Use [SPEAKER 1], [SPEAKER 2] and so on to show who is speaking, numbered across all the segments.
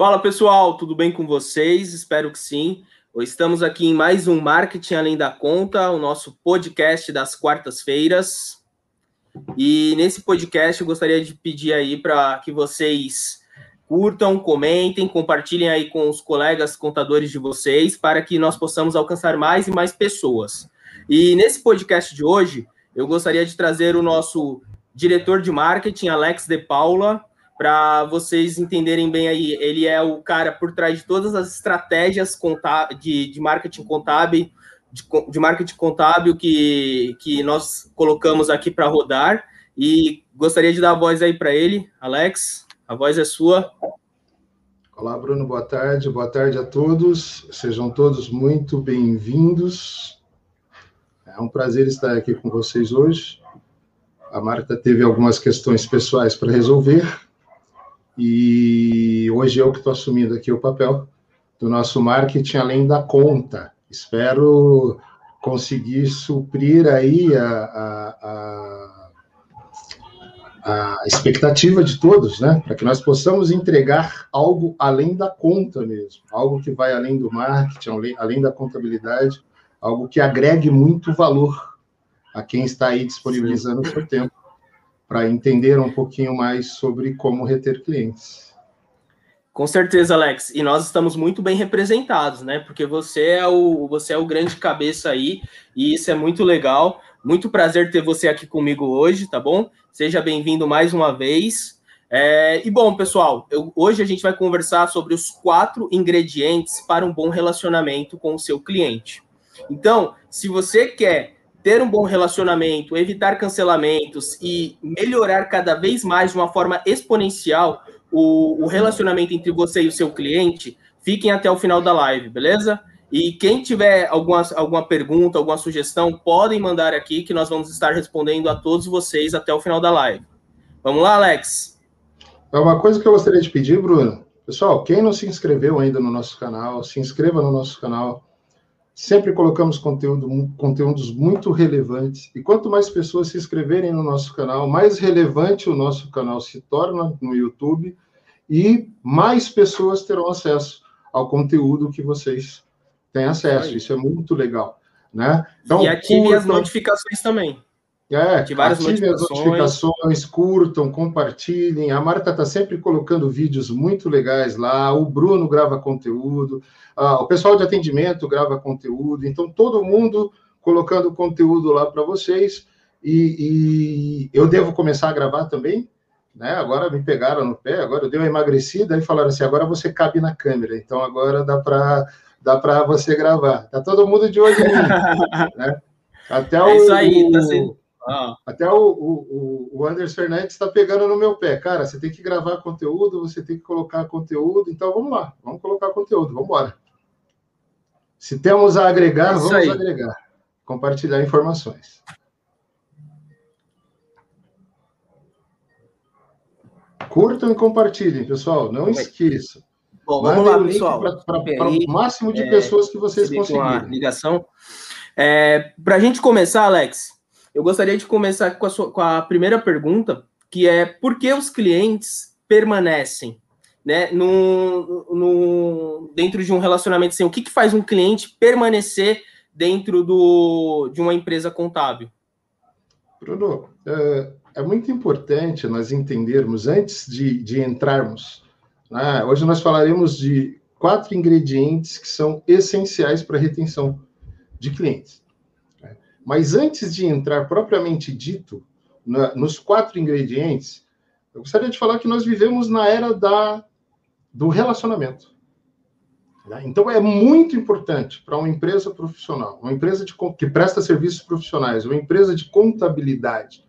[SPEAKER 1] Fala pessoal, tudo bem com vocês? Espero que sim. Estamos aqui em mais um Marketing Além da Conta, o nosso podcast das quartas-feiras. E nesse podcast eu gostaria de pedir aí para que vocês curtam, comentem, compartilhem aí com os colegas contadores de vocês para que nós possamos alcançar mais e mais pessoas. E nesse podcast de hoje, eu gostaria de trazer o nosso diretor de marketing, Alex De Paula, para vocês entenderem bem aí, ele é o cara por trás de todas as estratégias de, de marketing contábil, de, de, marketing contábil que, que nós colocamos aqui para rodar. E gostaria de dar a voz aí para ele. Alex, a voz é sua.
[SPEAKER 2] Olá, Bruno, boa tarde. Boa tarde a todos. Sejam todos muito bem-vindos. É um prazer estar aqui com vocês hoje. A Marta teve algumas questões pessoais para resolver, e hoje eu que estou assumindo aqui o papel do nosso marketing além da conta. Espero conseguir suprir aí a, a, a, a expectativa de todos, né? Para que nós possamos entregar algo além da conta mesmo, algo que vai além do marketing, além, além da contabilidade, algo que agregue muito valor a quem está aí disponibilizando o seu tempo para entender um pouquinho mais sobre como reter clientes.
[SPEAKER 1] Com certeza, Alex. E nós estamos muito bem representados, né? Porque você é o você é o grande cabeça aí, e isso é muito legal. Muito prazer ter você aqui comigo hoje, tá bom? Seja bem-vindo mais uma vez. É, e bom, pessoal, eu, hoje a gente vai conversar sobre os quatro ingredientes para um bom relacionamento com o seu cliente. Então, se você quer ter um bom relacionamento, evitar cancelamentos e melhorar cada vez mais de uma forma exponencial o, o, relacionamento entre você e o seu cliente, fiquem até o final da live, beleza? E quem tiver alguma, alguma pergunta, alguma sugestão, podem mandar aqui que nós vamos estar respondendo a todos vocês até o final da live. Vamos lá, Alex?
[SPEAKER 2] É uma coisa que eu gostaria de pedir, Bruno. Pessoal, quem não se inscreveu ainda no nosso canal, se inscreva no nosso canal Sempre colocamos conteúdo, conteúdos muito relevantes. E quanto mais pessoas se inscreverem no nosso canal, mais relevante o nosso canal se torna no YouTube e mais pessoas terão acesso ao conteúdo que vocês têm acesso. Isso é muito legal. Né?
[SPEAKER 1] Então, e ative curtam... as notificações também.
[SPEAKER 2] É, ative as notificações, curtam, compartilhem. A Marta está sempre colocando vídeos muito legais lá. O Bruno grava conteúdo. Ah, o pessoal de atendimento grava conteúdo. Então, todo mundo colocando conteúdo lá para vocês. E, e, eu devo começar a gravar também. Né? Agora me pegaram no pé, agora eu dei uma emagrecida e falaram assim: agora você cabe na câmera. Então, agora dá para dá para você gravar. Tá todo mundo de olho em mim. né?
[SPEAKER 1] Até é o, isso aí, tá sendo
[SPEAKER 2] ah. Até o, o, o Anderson Fernandes está pegando no meu pé. Cara, você tem que gravar conteúdo, você tem que colocar conteúdo. Então vamos lá, vamos colocar conteúdo, vamos embora. Se temos a agregar, é vamos aí. agregar. Compartilhar informações. Curtam e compartilhem, pessoal. Não esqueçam.
[SPEAKER 1] Bom, vamos lá, pessoal.
[SPEAKER 2] Para o máximo de é, pessoas que vocês conseguirem.
[SPEAKER 1] ligação. É, para a gente começar, Alex, eu gostaria de começar com a, sua, com a primeira pergunta, que é por que os clientes permanecem né, no, no, dentro de um relacionamento assim, o que, que faz um cliente permanecer dentro do, de uma empresa contábil?
[SPEAKER 2] Bruno, é, é muito importante nós entendermos, antes de, de entrarmos, né, hoje nós falaremos de quatro ingredientes que são essenciais para a retenção de clientes. Mas antes de entrar propriamente dito na, nos quatro ingredientes, eu gostaria de falar que nós vivemos na era da, do relacionamento. Né? Então, é muito importante para uma empresa profissional, uma empresa de, que presta serviços profissionais, uma empresa de contabilidade,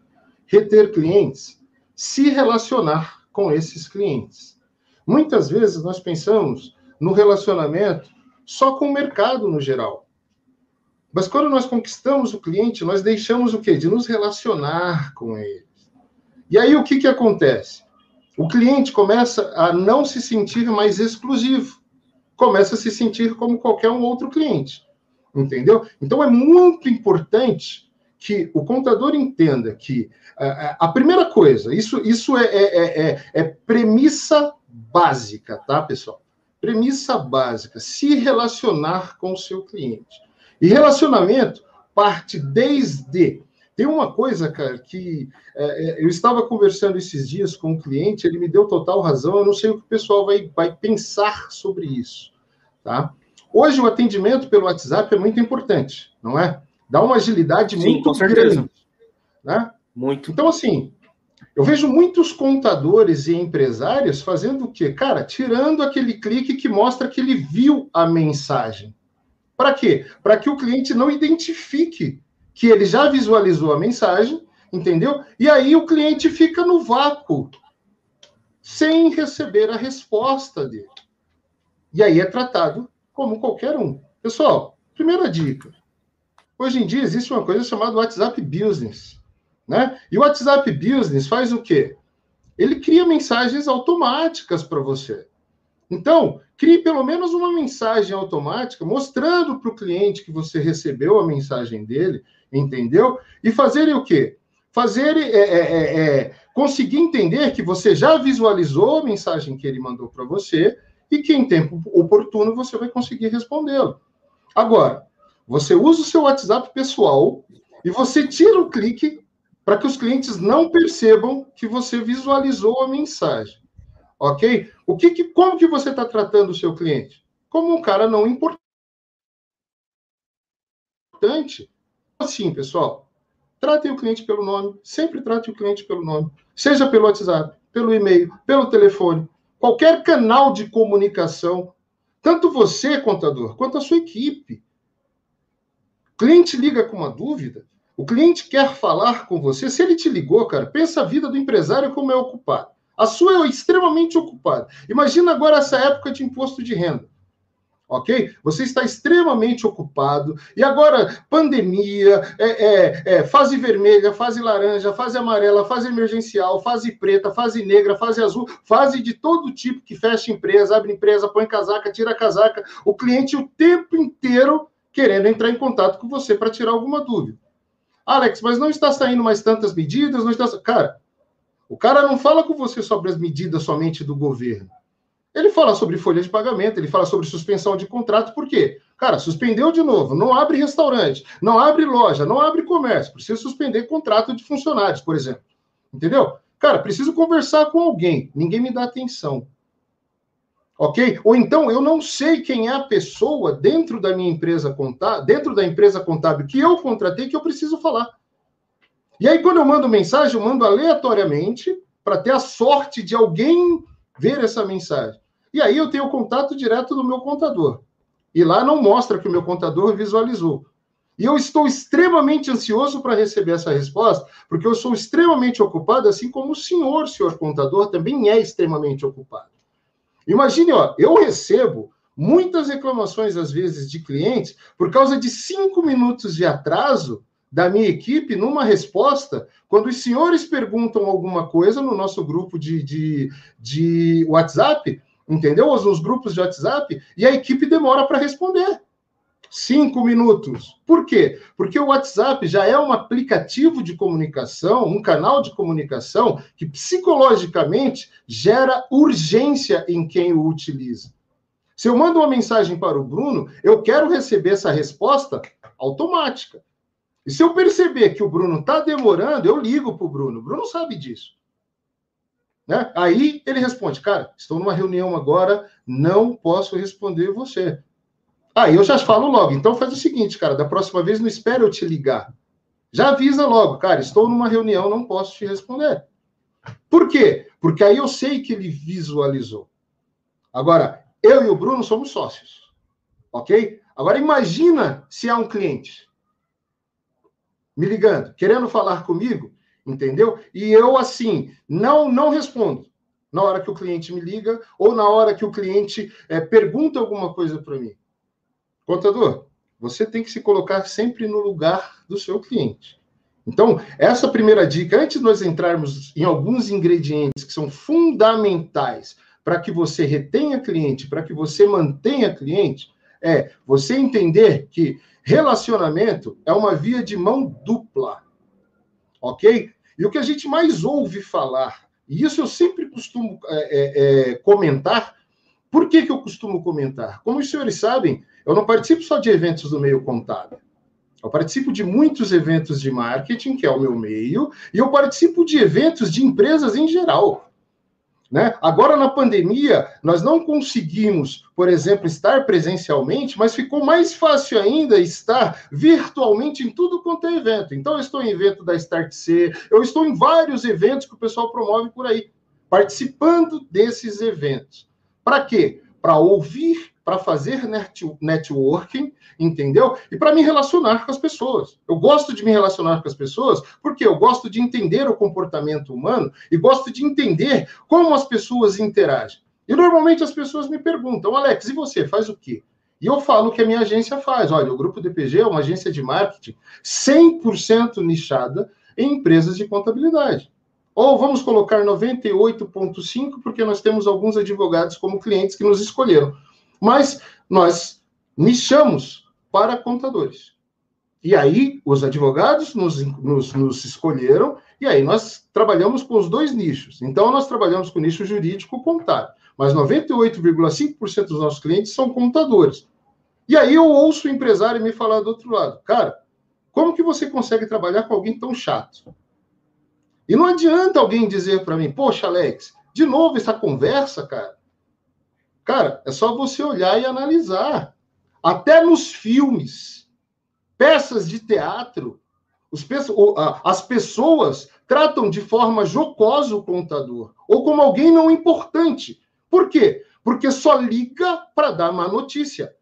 [SPEAKER 2] reter clientes, se relacionar com esses clientes. Muitas vezes nós pensamos no relacionamento só com o mercado no geral. Mas quando nós conquistamos o cliente, nós deixamos o quê? De nos relacionar com ele. E aí o que, que acontece? O cliente começa a não se sentir mais exclusivo, começa a se sentir como qualquer um outro cliente. Entendeu? Então é muito importante que o contador entenda que a, a primeira coisa, isso, isso é, é, é, é premissa básica, tá, pessoal? Premissa básica: se relacionar com o seu cliente. E relacionamento parte desde. Tem uma coisa, cara, que é, é eu estava conversando esses dias com um cliente, ele me deu total razão, eu não sei o que o pessoal vai, vai pensar sobre isso, tá? Hoje o atendimento pelo WhatsApp é muito importante, não é? Dá uma agilidade Sim, muito grande. Né? Muito. Então, assim, eu vejo muitos contadores e empresários fazendo o quê? Cara, tirando aquele clique que mostra que ele viu a mensagem. Para quê? Para que o cliente não identifique que ele já visualizou a mensagem, entendeu? E aí o cliente fica no vácuo, sem receber a resposta dele. E aí é tratado como qualquer um. Pessoal, primeira dica. Hoje em dia existe uma coisa chamada WhatsApp Business. Né? E o WhatsApp Business faz o quê? Ele cria mensagens automáticas para você. Então, crie pelo menos uma mensagem automática mostrando para o cliente que você recebeu a mensagem dele, entendeu? E fazer o quê? Fazer é, é, é, é, conseguir entender que você já visualizou a mensagem que ele mandou para você e que em tempo oportuno você vai conseguir respondê-lo. Agora, você usa o seu WhatsApp pessoal e você tira o clique para que os clientes não percebam que você visualizou a mensagem. Ok? O que, que como que você está tratando o seu cliente? Como um cara não importante. Assim, pessoal, tratem o cliente pelo nome, sempre trate o cliente pelo nome, seja pelo WhatsApp, pelo e-mail, pelo telefone, qualquer canal de comunicação, tanto você, contador, quanto a sua equipe. O cliente liga com uma dúvida, o cliente quer falar com você. Se ele te ligou, cara, pensa a vida do empresário como é ocupado. A sua é extremamente ocupada. Imagina agora essa época de imposto de renda. Ok? Você está extremamente ocupado. E agora, pandemia, é, é, é, fase vermelha, fase laranja, fase amarela, fase emergencial, fase preta, fase negra, fase azul, fase de todo tipo que fecha empresa, abre empresa, põe casaca, tira casaca. O cliente o tempo inteiro querendo entrar em contato com você para tirar alguma dúvida. Alex, mas não está saindo mais tantas medidas, não está. Cara, o cara não fala com você sobre as medidas somente do governo. Ele fala sobre folha de pagamento, ele fala sobre suspensão de contrato, por quê? Cara, suspendeu de novo, não abre restaurante, não abre loja, não abre comércio, precisa suspender contrato de funcionários, por exemplo. Entendeu? Cara, preciso conversar com alguém, ninguém me dá atenção ok? Ou então eu não sei quem é a pessoa dentro da minha empresa contábil, dentro da empresa contábil que eu contratei que eu preciso falar. E aí quando eu mando mensagem, eu mando aleatoriamente para ter a sorte de alguém ver essa mensagem. E aí eu tenho o contato direto do meu contador. E lá não mostra que o meu contador visualizou. E eu estou extremamente ansioso para receber essa resposta, porque eu sou extremamente ocupado, assim como o senhor, senhor contador, também é extremamente ocupado. Imagine, ó, eu recebo muitas reclamações, às vezes, de clientes por causa de cinco minutos de atraso da minha equipe numa resposta, quando os senhores perguntam alguma coisa no nosso grupo de, de, de WhatsApp, entendeu? Ou nos grupos de WhatsApp, e a equipe demora para responder. Cinco minutos. Por quê? Porque o WhatsApp já é um aplicativo de comunicação, um canal de comunicação que psicologicamente gera urgência em quem o utiliza. Se eu mando uma mensagem para o Bruno, eu quero receber essa resposta automática. E se eu perceber que o Bruno está demorando, eu ligo para o Bruno. O Bruno sabe disso. Né? Aí ele responde: Cara, estou numa reunião agora, não posso responder você. Aí eu já falo logo. Então faz o seguinte, cara, da próxima vez não espere eu te ligar. Já avisa logo, cara, estou numa reunião, não posso te responder. Por quê? Porque aí eu sei que ele visualizou. Agora, eu e o Bruno somos sócios. Ok? Agora imagina se há um cliente me ligando, querendo falar comigo, entendeu? E eu assim, não não respondo na hora que o cliente me liga ou na hora que o cliente é, pergunta alguma coisa para mim. Contador, você tem que se colocar sempre no lugar do seu cliente. Então, essa primeira dica, antes de nós entrarmos em alguns ingredientes que são fundamentais para que você retenha cliente, para que você mantenha cliente, é você entender que relacionamento é uma via de mão dupla. Ok? E o que a gente mais ouve falar E isso eu sempre costumo é, é, é, comentar. Por que, que eu costumo comentar? Como os senhores sabem, eu não participo só de eventos do meio contábil. Eu participo de muitos eventos de marketing, que é o meu meio, e eu participo de eventos de empresas em geral. Né? Agora, na pandemia, nós não conseguimos, por exemplo, estar presencialmente, mas ficou mais fácil ainda estar virtualmente em tudo quanto é evento. Então, eu estou em evento da Start C, eu estou em vários eventos que o pessoal promove por aí, participando desses eventos. Para quê? Para ouvir para fazer networking, entendeu? E para me relacionar com as pessoas. Eu gosto de me relacionar com as pessoas porque eu gosto de entender o comportamento humano e gosto de entender como as pessoas interagem. E normalmente as pessoas me perguntam, Alex, e você faz o quê? E eu falo que a minha agência faz. Olha, o Grupo DPG é uma agência de marketing 100% nichada em empresas de contabilidade. Ou vamos colocar 98,5%, porque nós temos alguns advogados como clientes que nos escolheram mas nós nichamos para contadores. E aí os advogados nos, nos, nos, escolheram, e aí nós trabalhamos com os dois nichos. Então, nós trabalhamos com o nicho jurídico contábil, mas 98,5% dos nossos clientes são contadores. E aí eu ouço o empresário me falar do outro lado, cara, como que você consegue trabalhar com alguém tão chato? E não adianta alguém dizer para mim, poxa, Alex, de novo essa conversa, cara. Cara, é só você olhar e analisar. Até nos filmes, peças de teatro, as pessoas tratam de forma jocosa o contador, ou como alguém não importante. Por quê? Porque só liga para dar má notícia.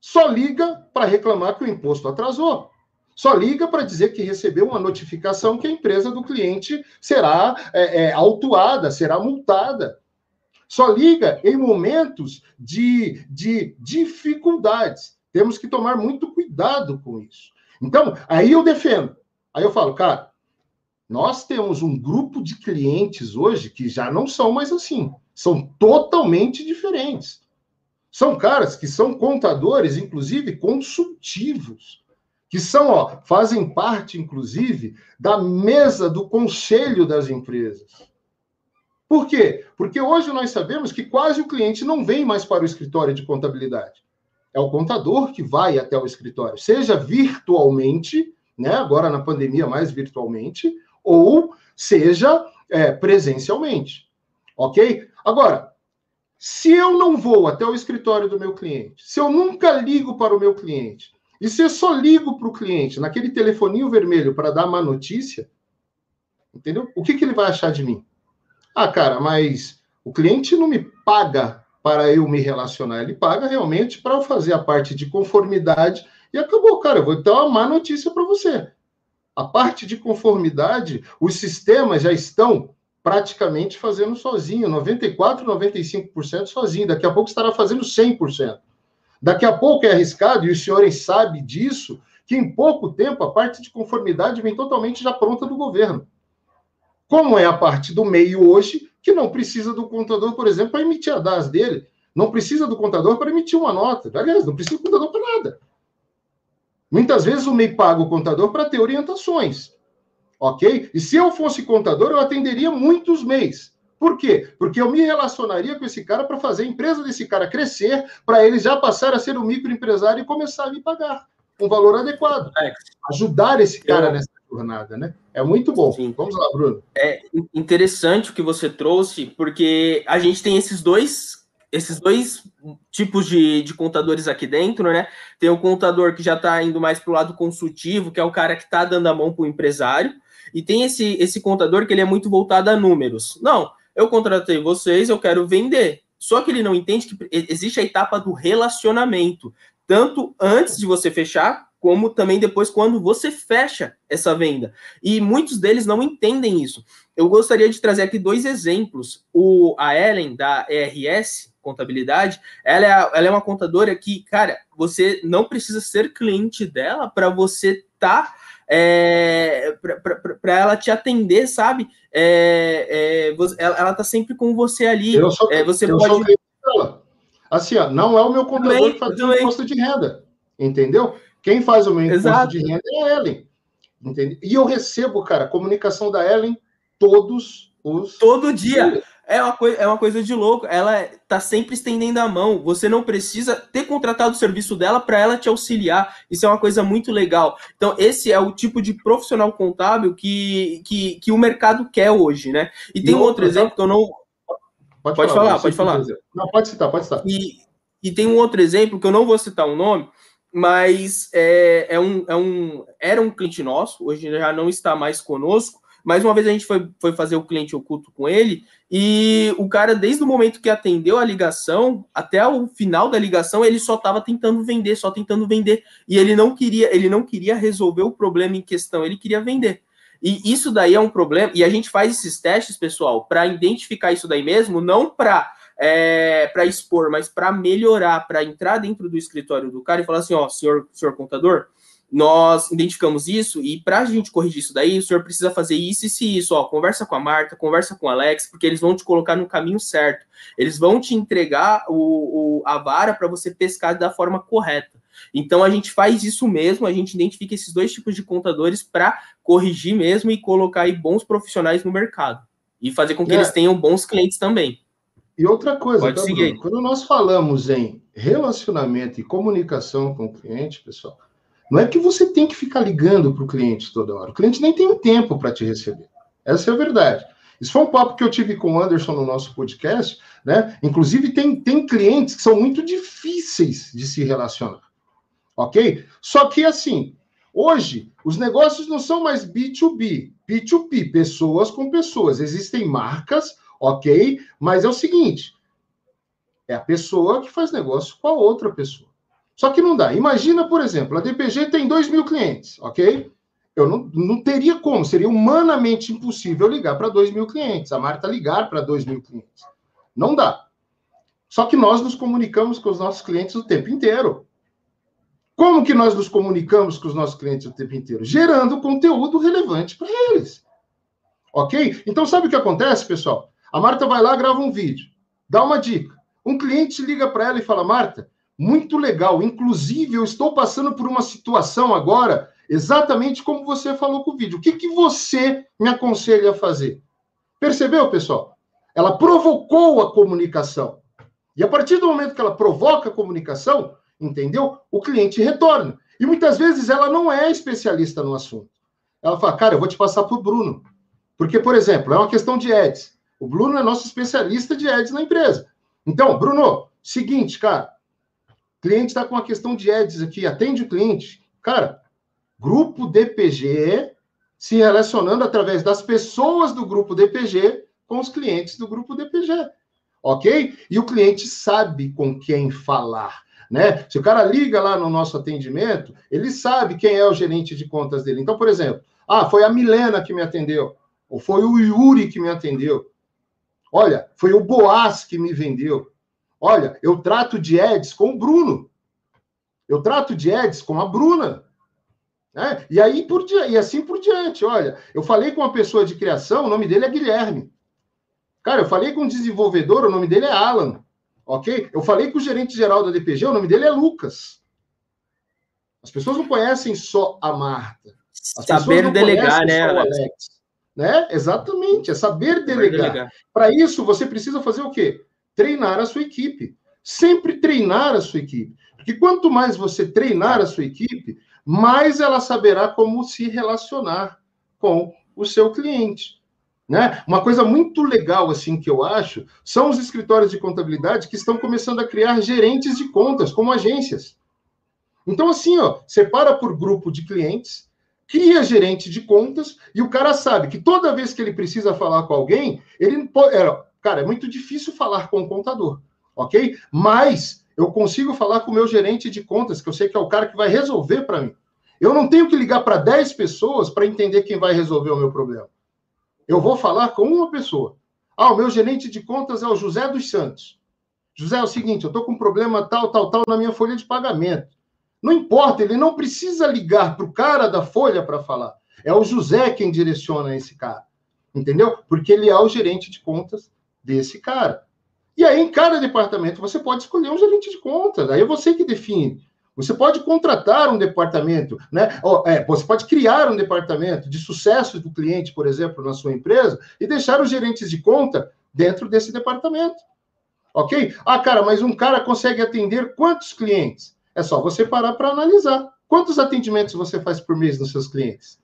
[SPEAKER 2] Só liga para reclamar que o imposto atrasou. Só liga para dizer que recebeu uma notificação que a empresa do cliente será é, é, autuada, será multada. Só liga em momentos de, de dificuldades. Temos que tomar muito cuidado com isso. Então, aí eu defendo. Aí eu falo, cara, nós temos um grupo de clientes hoje que já não são mais assim. São totalmente diferentes. São caras que são contadores, inclusive consultivos, que são, ó, fazem parte, inclusive, da mesa do conselho das empresas. Por quê? Porque hoje nós sabemos que quase o cliente não vem mais para o escritório de contabilidade. É o contador que vai até o escritório, seja virtualmente, né? Agora na pandemia mais virtualmente, ou seja é, presencialmente, ok? Agora, se eu não vou até o escritório do meu cliente, se eu nunca ligo para o meu cliente, e se eu só ligo para o cliente naquele telefoninho vermelho para dar má notícia, entendeu? O que, que ele vai achar de mim? Ah, cara, mas o cliente não me paga para eu me relacionar, ele paga realmente para eu fazer a parte de conformidade e acabou, cara. Eu vou dar uma má notícia para você. A parte de conformidade, os sistemas já estão praticamente fazendo sozinho, 94, 95% sozinho. Daqui a pouco estará fazendo 100%. Daqui a pouco é arriscado, e os senhores sabem disso, que em pouco tempo a parte de conformidade vem totalmente já pronta do governo. Como é a parte do meio hoje, que não precisa do contador, por exemplo, para emitir a DAS dele. Não precisa do contador para emitir uma nota. Aliás, não precisa do contador para nada. Muitas vezes o MEI paga o contador para ter orientações. Ok? E se eu fosse contador, eu atenderia muitos MEIs. Por quê? Porque eu me relacionaria com esse cara para fazer a empresa desse cara crescer, para ele já passar a ser um microempresário e começar a me pagar um valor adequado. Ajudar esse cara nessa jornada, né? É muito bom. Sim. Vamos lá, Bruno.
[SPEAKER 1] É interessante o que você trouxe, porque a gente tem esses dois esses dois tipos de, de contadores aqui dentro, né? Tem o contador que já está indo mais para o lado consultivo, que é o cara que está dando a mão para o empresário, e tem esse, esse contador que ele é muito voltado a números. Não, eu contratei vocês, eu quero vender. Só que ele não entende que existe a etapa do relacionamento, tanto antes de você fechar, como também depois quando você fecha essa venda. E muitos deles não entendem isso. Eu gostaria de trazer aqui dois exemplos. O, a Ellen, da ERS Contabilidade, ela é, ela é uma contadora que, cara, você não precisa ser cliente dela para você tá é, para ela te atender, sabe? É, é, ela, ela tá sempre com você ali.
[SPEAKER 2] Eu sou, é, você eu pode. Sou assim, ó, não é o meu contador também, que faz o imposto de renda, entendeu? Quem faz o meu imposto Exato. de renda é a Ellen. Entende? E eu recebo, cara, comunicação da Ellen todos
[SPEAKER 1] os. Todo dia. É uma, coisa, é uma coisa de louco. Ela tá sempre estendendo a mão. Você não precisa ter contratado o serviço dela para ela te auxiliar. Isso é uma coisa muito legal. Então, esse é o tipo de profissional contábil que, que, que o mercado quer hoje, né? E, e tem um outro exemplo que eu não. Pode, pode falar, falar pode falar.
[SPEAKER 2] Não, pode citar, pode citar.
[SPEAKER 1] E, e tem um outro exemplo que eu não vou citar o nome, mas é, é, um, é um, era um cliente nosso, hoje já não está mais conosco, mais uma vez a gente foi, foi fazer o cliente oculto com ele, e o cara, desde o momento que atendeu a ligação, até o final da ligação, ele só estava tentando vender, só tentando vender. E ele não queria, ele não queria resolver o problema em questão, ele queria vender. E isso daí é um problema, e a gente faz esses testes, pessoal, para identificar isso daí mesmo, não para é, para expor, mas para melhorar, para entrar dentro do escritório do cara e falar assim, ó, senhor, senhor contador, nós identificamos isso e para a gente corrigir isso daí, o senhor precisa fazer isso e se isso, ó, conversa com a Marta, conversa com o Alex, porque eles vão te colocar no caminho certo. Eles vão te entregar o, o a vara para você pescar da forma correta. Então a gente faz isso mesmo, a gente identifica esses dois tipos de contadores para corrigir mesmo e colocar aí bons profissionais no mercado e fazer com que é. eles tenham bons clientes também.
[SPEAKER 2] E outra coisa, tá, quando nós falamos em relacionamento e comunicação com o cliente, pessoal, não é que você tem que ficar ligando para o cliente toda hora. O cliente nem tem tempo para te receber. Essa é a verdade. Isso foi um papo que eu tive com o Anderson no nosso podcast, né? Inclusive, tem, tem clientes que são muito difíceis de se relacionar. Ok? Só que, assim, hoje, os negócios não são mais B2B, B2P, pessoas com pessoas. Existem marcas, ok? Mas é o seguinte: é a pessoa que faz negócio com a outra pessoa. Só que não dá. Imagina, por exemplo, a DPG tem 2 mil clientes, ok? Eu não, não teria como, seria humanamente impossível ligar para 2 mil clientes, a Marta ligar para 2 mil clientes. Não dá. Só que nós nos comunicamos com os nossos clientes o tempo inteiro. Como que nós nos comunicamos com os nossos clientes o tempo inteiro? Gerando conteúdo relevante para eles. Ok? Então, sabe o que acontece, pessoal? A Marta vai lá, grava um vídeo, dá uma dica. Um cliente liga para ela e fala: Marta, muito legal. Inclusive, eu estou passando por uma situação agora, exatamente como você falou com o vídeo. O que, que você me aconselha a fazer? Percebeu, pessoal? Ela provocou a comunicação. E a partir do momento que ela provoca a comunicação, entendeu? O cliente retorna. E muitas vezes ela não é especialista no assunto. Ela fala, cara, eu vou te passar para o Bruno. Porque, por exemplo, é uma questão de ads. O Bruno é nosso especialista de ads na empresa. Então, Bruno, seguinte, cara, cliente está com uma questão de ads aqui, atende o cliente. Cara, grupo DPG se relacionando através das pessoas do grupo DPG com os clientes do grupo DPG. Ok? E o cliente sabe com quem falar. Né? Se o cara liga lá no nosso atendimento, ele sabe quem é o gerente de contas dele. Então, por exemplo, ah, foi a Milena que me atendeu, ou foi o Yuri que me atendeu. Olha, foi o Boaz que me vendeu. Olha, eu trato de ads com o Bruno. Eu trato de ads com a Bruna. Né? E aí por e assim por diante. Olha, eu falei com uma pessoa de criação, o nome dele é Guilherme. Cara, eu falei com um desenvolvedor, o nome dele é Alan. Ok? Eu falei com o gerente geral da DPG, o nome dele é Lucas. As pessoas não conhecem só a Marta.
[SPEAKER 1] As Saber delegar, né, Alex?
[SPEAKER 2] Né? Exatamente, é saber delegar. Para isso, você precisa fazer o quê? treinar a sua equipe. Sempre treinar a sua equipe. Porque quanto mais você treinar a sua equipe, mais ela saberá como se relacionar com o seu cliente. Né? Uma coisa muito legal assim que eu acho são os escritórios de contabilidade que estão começando a criar gerentes de contas como agências. Então assim, ó, separa por grupo de clientes, cria gerente de contas e o cara sabe que toda vez que ele precisa falar com alguém, ele pode, é, Cara, é muito difícil falar com o contador, ok? Mas eu consigo falar com o meu gerente de contas, que eu sei que é o cara que vai resolver para mim. Eu não tenho que ligar para 10 pessoas para entender quem vai resolver o meu problema. Eu vou falar com uma pessoa. Ah, o meu gerente de contas é o José dos Santos. José, é o seguinte, eu estou com um problema tal, tal, tal na minha folha de pagamento. Não importa, ele não precisa ligar para o cara da folha para falar. É o José quem direciona esse cara. Entendeu? Porque ele é o gerente de contas desse cara. E aí, em cada departamento, você pode escolher um gerente de conta. Aí é você que define Você pode contratar um departamento, né? É, você pode criar um departamento de sucesso do cliente, por exemplo, na sua empresa, e deixar os gerentes de conta dentro desse departamento. Ok? Ah, cara, mas um cara consegue atender quantos clientes? É só você parar para analisar. Quantos atendimentos você faz por mês nos seus clientes?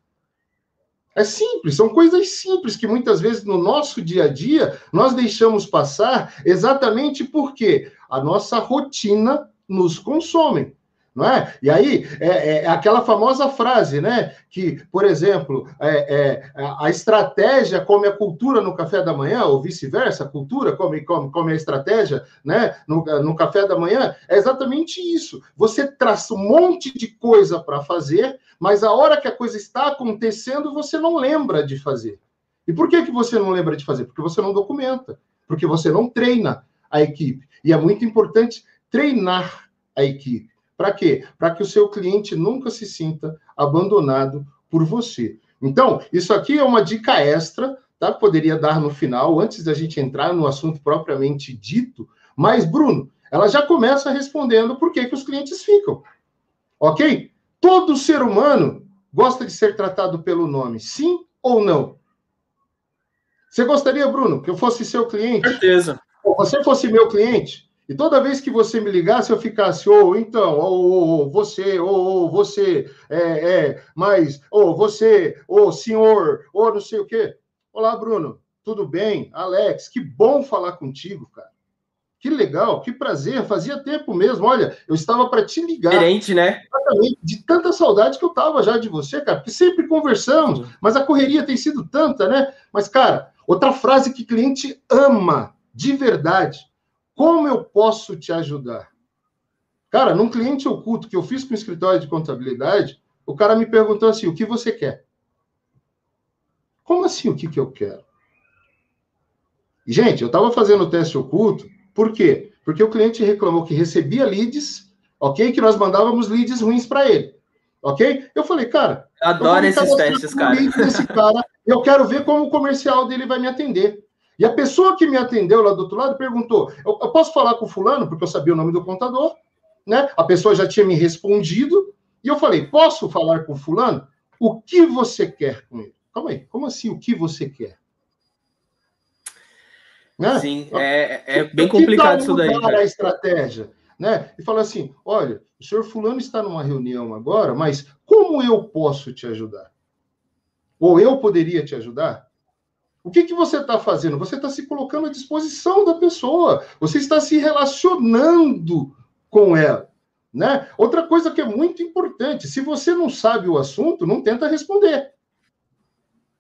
[SPEAKER 2] É simples, são coisas simples que muitas vezes no nosso dia a dia nós deixamos passar exatamente porque a nossa rotina nos consome não é? E aí, é, é, é, aquela famosa frase, né? Que, por exemplo, é, é, a estratégia come a cultura no café da manhã, ou vice-versa, a cultura come, come, come a estratégia, né? No, no café da manhã, é exatamente isso. Você traça um monte de coisa para fazer, mas a hora que a coisa está acontecendo, você não lembra de fazer. E por que, que você não lembra de fazer? Porque você não documenta, porque você não treina a equipe. E é muito importante treinar a equipe. Para quê? Para que o seu cliente nunca se sinta abandonado por você. Então, isso aqui é uma dica extra, tá? Poderia dar no final, antes da gente entrar no assunto propriamente dito. Mas, Bruno, ela já começa respondendo por que, que os clientes ficam. Ok? Todo ser humano gosta de ser tratado pelo nome, sim ou não? Você gostaria, Bruno, que eu fosse seu cliente?
[SPEAKER 1] Certeza.
[SPEAKER 2] Ou você fosse meu cliente? E toda vez que você me ligasse, eu ficasse, ou oh, então, ou oh, você, ou oh, você, é, é, mas, ou você, ou senhor, ou não sei o quê. Olá, Bruno, tudo bem? Alex, que bom falar contigo, cara. Que legal, que prazer, fazia tempo mesmo. Olha, eu estava para te ligar.
[SPEAKER 1] Diferente, né?
[SPEAKER 2] Exatamente, de tanta saudade que eu tava já de você, cara, porque sempre conversamos, mas a correria tem sido tanta, né? Mas, cara, outra frase que cliente ama, de verdade, como eu posso te ajudar? Cara, num cliente oculto que eu fiz com o escritório de contabilidade, o cara me perguntou assim: o que você quer? Como assim o que, que eu quero? Gente, eu estava fazendo o teste oculto, por quê? Porque o cliente reclamou que recebia leads, ok? Que nós mandávamos leads ruins para ele, ok? Eu falei, cara.
[SPEAKER 1] Adoro esses testes, cara.
[SPEAKER 2] cara. Eu quero ver como o comercial dele vai me atender. E a pessoa que me atendeu lá do outro lado perguntou: eu, eu posso falar com o fulano? Porque eu sabia o nome do contador, né? A pessoa já tinha me respondido. E eu falei: posso falar com o fulano? O que você quer com ele? Calma aí, como assim o que você quer?
[SPEAKER 1] Né? Sim, é, é bem complicado isso daí.
[SPEAKER 2] a estratégia, né? E fala assim: olha, o senhor fulano está numa reunião agora, mas como eu posso te ajudar? Ou eu poderia te ajudar? O que, que você está fazendo? Você está se colocando à disposição da pessoa. Você está se relacionando com ela. Né? Outra coisa que é muito importante: se você não sabe o assunto, não tenta responder.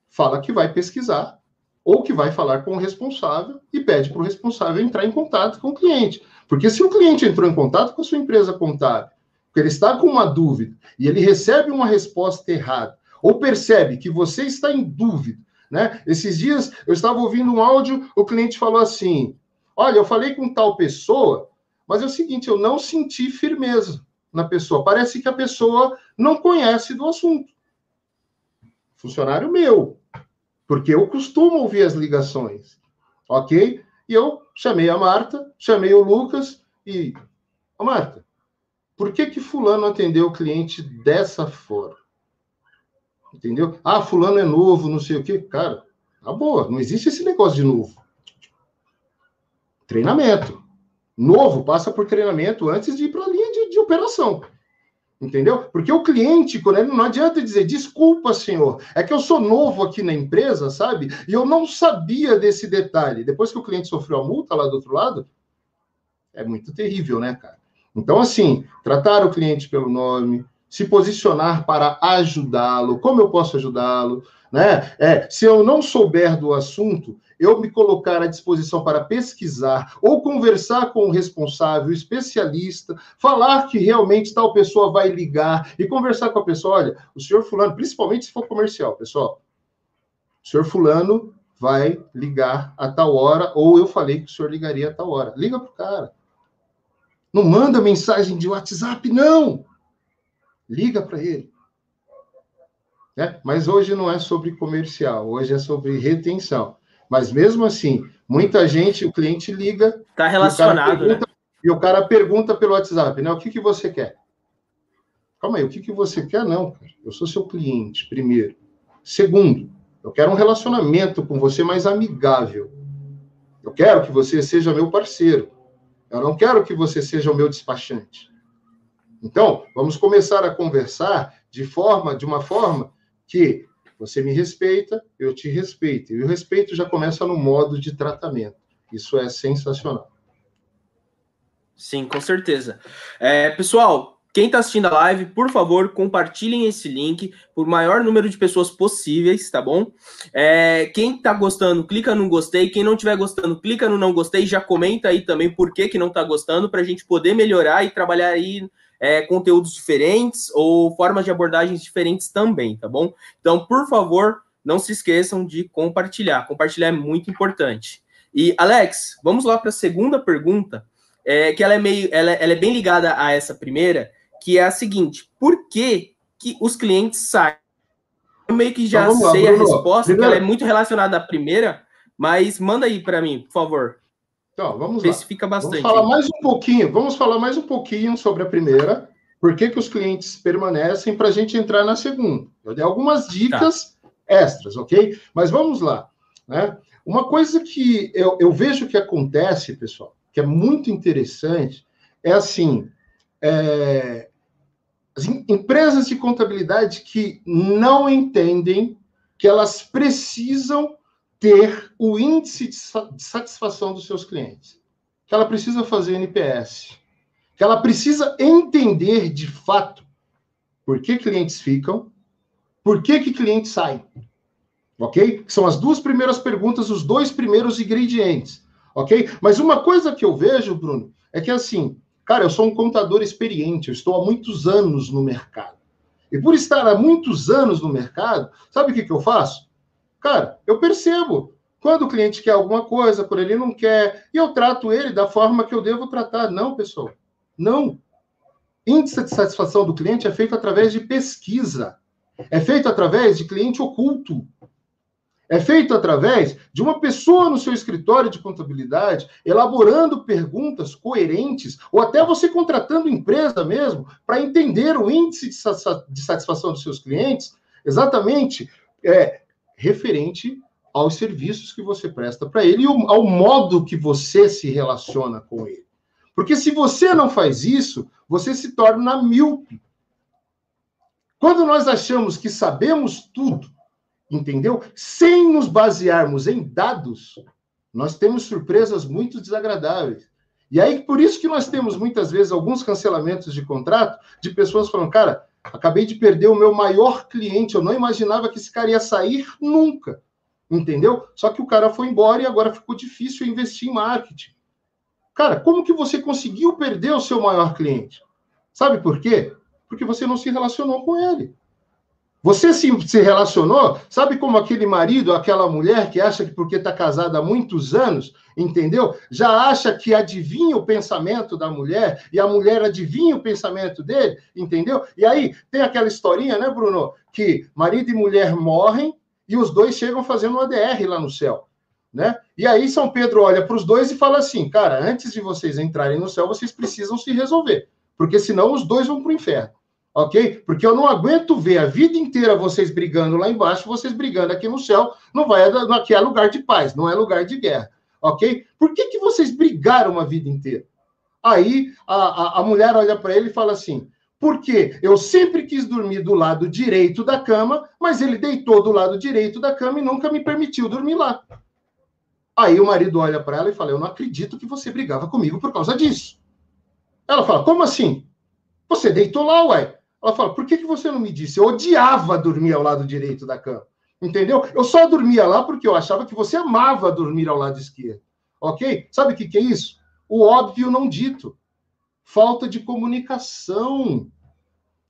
[SPEAKER 2] Fala que vai pesquisar ou que vai falar com o responsável e pede para o responsável entrar em contato com o cliente. Porque se o cliente entrou em contato com a sua empresa contábil, porque ele está com uma dúvida e ele recebe uma resposta errada, ou percebe que você está em dúvida né? Esses dias eu estava ouvindo um áudio, o cliente falou assim: Olha, eu falei com tal pessoa, mas é o seguinte, eu não senti firmeza na pessoa. Parece que a pessoa não conhece do assunto. Funcionário meu, porque eu costumo ouvir as ligações, ok? E eu chamei a Marta, chamei o Lucas e. Marta, por que que Fulano atendeu o cliente dessa forma? Entendeu? Ah, fulano é novo, não sei o quê. Cara, tá boa, não existe esse negócio de novo. Treinamento. Novo passa por treinamento antes de ir para a linha de, de operação. Entendeu? Porque o cliente, quando ele não adianta dizer, desculpa, senhor, é que eu sou novo aqui na empresa, sabe? E eu não sabia desse detalhe. Depois que o cliente sofreu a multa lá do outro lado, é muito terrível, né, cara? Então, assim, tratar o cliente pelo nome, se posicionar para ajudá-lo. Como eu posso ajudá-lo? Né? É, se eu não souber do assunto, eu me colocar à disposição para pesquisar ou conversar com o responsável, o especialista, falar que realmente tal pessoa vai ligar e conversar com a pessoa. Olha, o senhor Fulano, principalmente se for comercial, pessoal, o senhor Fulano vai ligar a tal hora, ou eu falei que o senhor ligaria a tal hora. Liga para o cara. Não manda mensagem de WhatsApp, não. Liga para ele. Né? Mas hoje não é sobre comercial, hoje é sobre retenção. Mas mesmo assim, muita gente, o cliente liga.
[SPEAKER 1] Está relacionado,
[SPEAKER 2] e o, pergunta,
[SPEAKER 1] né?
[SPEAKER 2] e o cara pergunta pelo WhatsApp, né? O que, que você quer? calma aí, o que, que você quer? Não, cara. Eu sou seu cliente, primeiro. Segundo, eu quero um relacionamento com você mais amigável. Eu quero que você seja meu parceiro. Eu não quero que você seja o meu despachante. Então, vamos começar a conversar de forma, de uma forma que você me respeita, eu te respeito. E o respeito já começa no modo de tratamento. Isso é sensacional.
[SPEAKER 1] Sim, com certeza. É, pessoal, quem está assistindo a live, por favor, compartilhem esse link por maior número de pessoas possíveis, tá bom? É, quem está gostando, clica no gostei. Quem não estiver gostando, clica no não gostei. Já comenta aí também por que, que não está gostando, para a gente poder melhorar e trabalhar aí é, conteúdos diferentes ou formas de abordagens diferentes também, tá bom? Então, por favor, não se esqueçam de compartilhar. Compartilhar é muito importante. E, Alex, vamos lá para a segunda pergunta, é, que ela é meio, ela, ela, é bem ligada a essa primeira, que é a seguinte: por que, que os clientes saem? Eu meio que já então, sei lá, a resposta, Primeiro... que ela é muito relacionada à primeira, mas manda aí para mim, por favor.
[SPEAKER 2] Então, vamos Especifica lá. bastante. Vamos falar mais um pouquinho, vamos falar mais um pouquinho sobre a primeira, por que, que os clientes permanecem para a gente entrar na segunda. Eu dei algumas dicas tá. extras, ok? Mas vamos lá. Né? Uma coisa que eu, eu vejo que acontece, pessoal, que é muito interessante, é assim: é, as empresas de contabilidade que não entendem que elas precisam ter o índice de satisfação dos seus clientes, que ela precisa fazer NPS, que ela precisa entender de fato por que clientes ficam, por que, que clientes saem. Ok? São as duas primeiras perguntas, os dois primeiros ingredientes. Ok? Mas uma coisa que eu vejo, Bruno, é que assim, cara, eu sou um contador experiente, eu estou há muitos anos no mercado. E por estar há muitos anos no mercado, sabe o que, que eu faço? Cara, eu percebo. Quando o cliente quer alguma coisa, quando ele não quer, e eu trato ele da forma que eu devo tratar. Não, pessoal. Não. Índice de satisfação do cliente é feito através de pesquisa. É feito através de cliente oculto. É feito através de uma pessoa no seu escritório de contabilidade elaborando perguntas coerentes, ou até você contratando empresa mesmo, para entender o índice de satisfação dos seus clientes, exatamente é, referente aos serviços que você presta para ele e ao modo que você se relaciona com ele. Porque se você não faz isso, você se torna míope. Quando nós achamos que sabemos tudo, entendeu? Sem nos basearmos em dados, nós temos surpresas muito desagradáveis. E aí, por isso que nós temos muitas vezes alguns cancelamentos de contrato de pessoas falando, cara, Acabei de perder o meu maior cliente. Eu não imaginava que esse cara ia sair nunca. Entendeu? Só que o cara foi embora e agora ficou difícil investir em marketing. Cara, como que você conseguiu perder o seu maior cliente? Sabe por quê? Porque você não se relacionou com ele. Você se, se relacionou, sabe como aquele marido, aquela mulher que acha que porque está casada há muitos anos, entendeu? Já acha que adivinha o pensamento da mulher e a mulher adivinha o pensamento dele, entendeu? E aí tem aquela historinha, né, Bruno? Que marido e mulher morrem e os dois chegam fazendo um ADR lá no céu. Né? E aí São Pedro olha para os dois e fala assim: cara, antes de vocês entrarem no céu, vocês precisam se resolver, porque senão os dois vão para o inferno ok? Porque eu não aguento ver a vida inteira vocês brigando lá embaixo, vocês brigando aqui no céu, não vai, aqui é lugar de paz, não é lugar de guerra, ok? Por que, que vocês brigaram a vida inteira? Aí a, a, a mulher olha para ele e fala assim: porque eu sempre quis dormir do lado direito da cama, mas ele deitou do lado direito da cama e nunca me permitiu dormir lá. Aí o marido olha para ela e fala: Eu não acredito que você brigava comigo por causa disso. Ela fala: Como assim? Você deitou lá, uai. Ela fala: por que, que você não me disse? Eu odiava dormir ao lado direito da cama. Entendeu? Eu só dormia lá porque eu achava que você amava dormir ao lado esquerdo. Ok? Sabe o que, que é isso? O óbvio não dito. Falta de comunicação.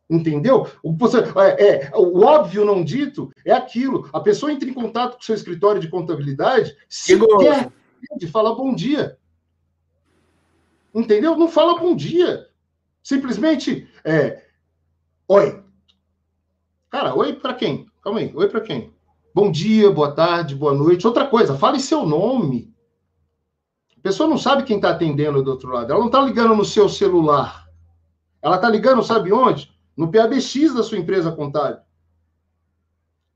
[SPEAKER 2] Entendeu? O, você, é, é, o óbvio não dito é aquilo. A pessoa entra em contato com o seu escritório de contabilidade, sequer de fala bom dia. Entendeu? Não fala bom dia. Simplesmente é, Oi. Cara, oi para quem? Calma aí. Oi para quem? Bom dia, boa tarde, boa noite. Outra coisa, fale seu nome. A pessoa não sabe quem está atendendo do outro lado. Ela não está ligando no seu celular. Ela está ligando, sabe onde? no PABX da sua empresa contábil.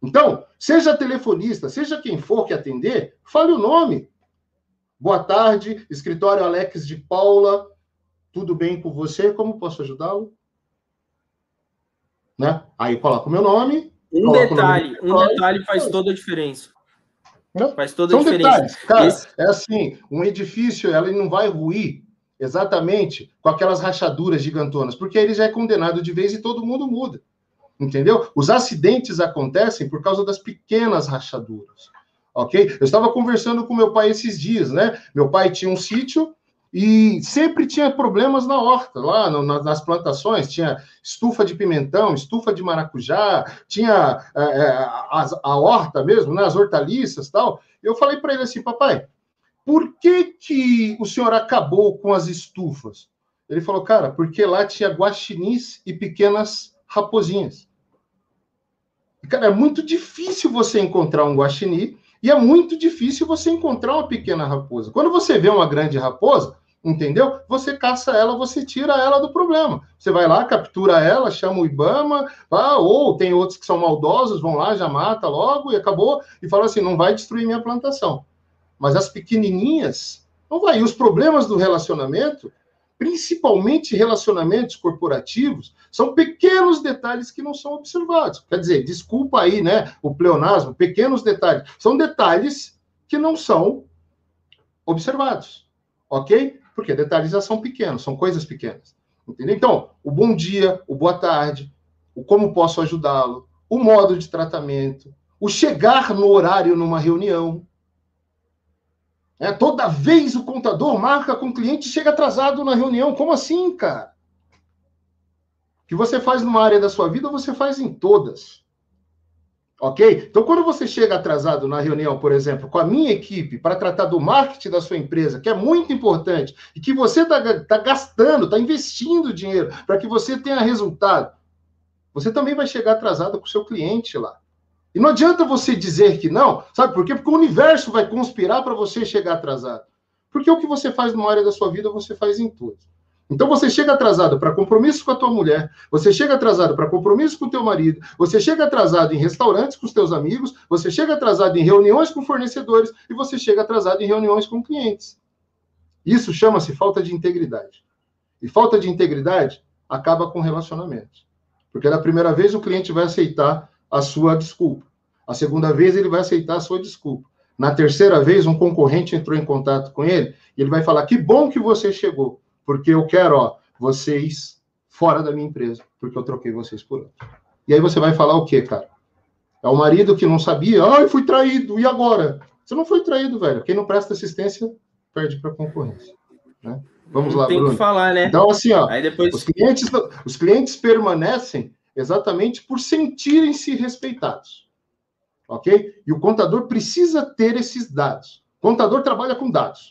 [SPEAKER 2] Então, seja telefonista, seja quem for que atender, fale o nome. Boa tarde, escritório Alex de Paula. Tudo bem com você? Como posso ajudá-lo? Né? Aí coloco o meu nome.
[SPEAKER 1] Um detalhe, um detalhe faz toda a diferença.
[SPEAKER 2] Não? Faz toda a São diferença. Detalhes. Cara, Esse... é assim, um edifício, ela não vai ruir exatamente com aquelas rachaduras gigantonas, porque ele já é condenado de vez e todo mundo muda. Entendeu? Os acidentes acontecem por causa das pequenas rachaduras. Ok? Eu estava conversando com meu pai esses dias, né? Meu pai tinha um sítio e sempre tinha problemas na horta, lá no, nas plantações, tinha estufa de pimentão, estufa de maracujá, tinha é, é a, a, horta mesmo, né, as hortaliças tal. Eu falei para ele assim, papai, por que, que o senhor acabou com as estufas? Ele falou, cara, porque lá tinha guaxinins e pequenas raposinhas. Cara, é muito difícil você encontrar um guaxinim e é muito difícil você encontrar uma pequena raposa. Quando você vê uma grande raposa, entendeu? Você caça ela, você tira ela do problema. Você vai lá, captura ela, chama o Ibama, ah, ou tem outros que são maldosos, vão lá, já mata logo e acabou, e fala assim: não vai destruir minha plantação. Mas as pequenininhas, não vai. E os problemas do relacionamento, principalmente relacionamentos corporativos, são pequenos detalhes que não são observados. Quer dizer, desculpa aí, né, o pleonasmo, pequenos detalhes. São detalhes que não são observados, ok? Porque detalhes já são pequenos, são coisas pequenas. Entendeu? Então, o bom dia, o boa tarde, o como posso ajudá-lo, o modo de tratamento, o chegar no horário numa reunião. É, toda vez o contador marca com o cliente e chega atrasado na reunião. Como assim, cara? O que você faz numa área da sua vida, você faz em todas. Ok? Então, quando você chega atrasado na reunião, por exemplo, com a minha equipe, para tratar do marketing da sua empresa, que é muito importante, e que você está tá gastando, está investindo dinheiro para que você tenha resultado, você também vai chegar atrasado com o seu cliente lá. E não adianta você dizer que não, sabe por quê? Porque o universo vai conspirar para você chegar atrasado. Porque o que você faz numa área da sua vida, você faz em todas. Então você chega atrasado para compromisso com a tua mulher, você chega atrasado para compromisso com o teu marido, você chega atrasado em restaurantes com os teus amigos, você chega atrasado em reuniões com fornecedores e você chega atrasado em reuniões com clientes. Isso chama-se falta de integridade. E falta de integridade acaba com relacionamentos. Porque da primeira vez o cliente vai aceitar a sua desculpa. A segunda vez ele vai aceitar a sua desculpa. Na terceira vez, um concorrente entrou em contato com ele e ele vai falar: Que bom que você chegou porque eu quero, ó, vocês fora da minha empresa, porque eu troquei vocês por outro. E aí você vai falar o quê, cara? É o marido que não sabia, ai, fui traído, e agora? Você não foi traído, velho. Quem não presta assistência perde para a concorrência. Né? Vamos não lá,
[SPEAKER 1] tem Bruno. que falar, né?
[SPEAKER 2] Então, assim, ó, aí depois... os, clientes, os clientes permanecem exatamente por sentirem-se respeitados. Ok? E o contador precisa ter esses dados. O contador trabalha com dados.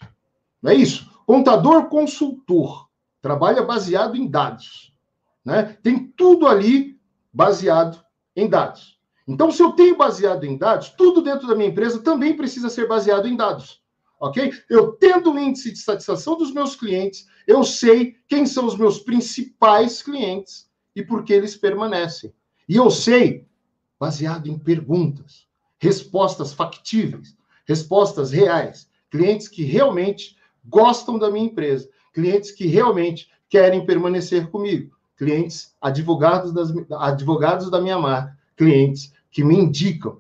[SPEAKER 2] Não é isso? Contador consultor trabalha baseado em dados. Né? Tem tudo ali baseado em dados. Então, se eu tenho baseado em dados, tudo dentro da minha empresa também precisa ser baseado em dados. Ok? Eu tendo um índice de satisfação dos meus clientes, eu sei quem são os meus principais clientes e por que eles permanecem. E eu sei, baseado em perguntas, respostas factíveis, respostas reais, clientes que realmente gostam da minha empresa, clientes que realmente querem permanecer comigo, clientes advogados, das, advogados da minha marca, clientes que me indicam.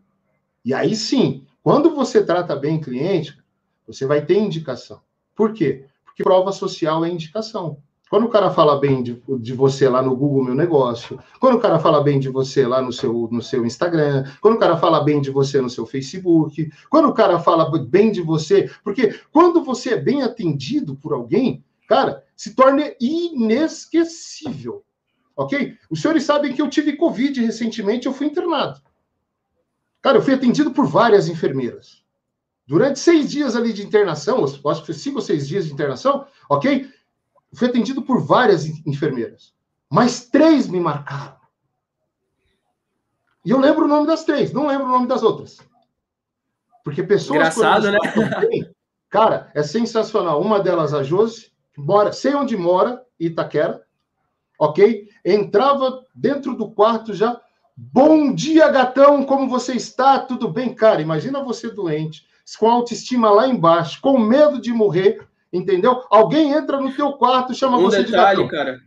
[SPEAKER 2] E aí sim, quando você trata bem cliente, você vai ter indicação. Por quê? Porque prova social é indicação. Quando o cara fala bem de, de, você lá no Google Meu Negócio, quando o cara fala bem de você lá no seu, no seu Instagram, quando o cara fala bem de você no seu Facebook, quando o cara fala bem de você, porque quando você é bem atendido por alguém, cara, se torna inesquecível. Ok? Os senhores sabem que eu tive Covid recentemente, eu fui internado. Cara, eu fui atendido por várias enfermeiras. Durante seis dias ali de internação, acho que cinco ou seis dias de internação, ok? Fui atendido por várias enfermeiras, mas três me marcaram. E eu lembro o nome das três, não lembro o nome das outras. Porque pessoas.
[SPEAKER 1] Engraçado, né?
[SPEAKER 2] Bem, cara, é sensacional. Uma delas, a Josi, mora, sei onde mora, Itaquera. ok? Entrava dentro do quarto já. Bom dia, gatão, como você está? Tudo bem, cara? Imagina você doente, com a autoestima lá embaixo, com medo de morrer, entendeu? Alguém entra no teu quarto, chama
[SPEAKER 1] um
[SPEAKER 2] você
[SPEAKER 1] detalhe, de gatão. cara.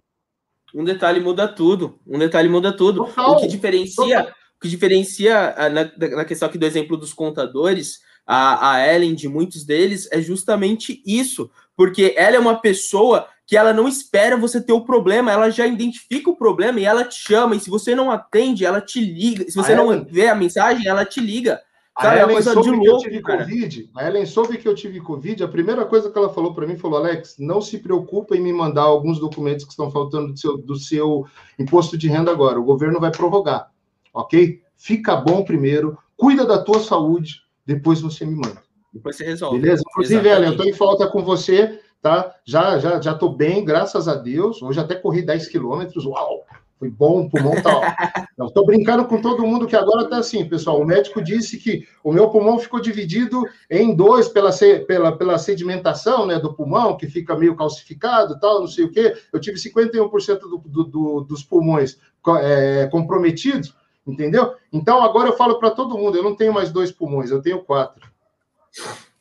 [SPEAKER 1] Um detalhe muda tudo. Um detalhe muda tudo. Total, o que diferencia, total. o que diferencia ah, na, na questão aqui do exemplo dos contadores, a, a Ellen de muitos deles é justamente isso, porque ela é uma pessoa que ela não espera você ter o problema, ela já identifica o problema e ela te chama, e se você não atende, ela te liga, se você a não Ellen... vê a mensagem, ela te liga.
[SPEAKER 2] Cara, a Ellen soube que eu tive cara. Covid, a Ellen soube que eu tive Covid, a primeira coisa que ela falou para mim, falou, Alex, não se preocupa em me mandar alguns documentos que estão faltando do seu, do seu imposto de renda agora, o governo vai prorrogar, ok? Fica bom primeiro, cuida da tua saúde, depois você me manda.
[SPEAKER 1] Depois você resolve.
[SPEAKER 2] Beleza? Inclusive, Ellen, eu estou em falta com você, tá? Já, já, já tô bem, graças a Deus. Hoje até corri 10 quilômetros, uau! Foi bom, o pulmão tá. Não, tô brincando com todo mundo que agora tá assim, pessoal. O médico disse que o meu pulmão ficou dividido em dois pela, pela, pela sedimentação, né, do pulmão, que fica meio calcificado, tal, não sei o quê. Eu tive 51% do, do, do, dos pulmões é, comprometidos, entendeu? Então agora eu falo para todo mundo, eu não tenho mais dois pulmões, eu tenho quatro.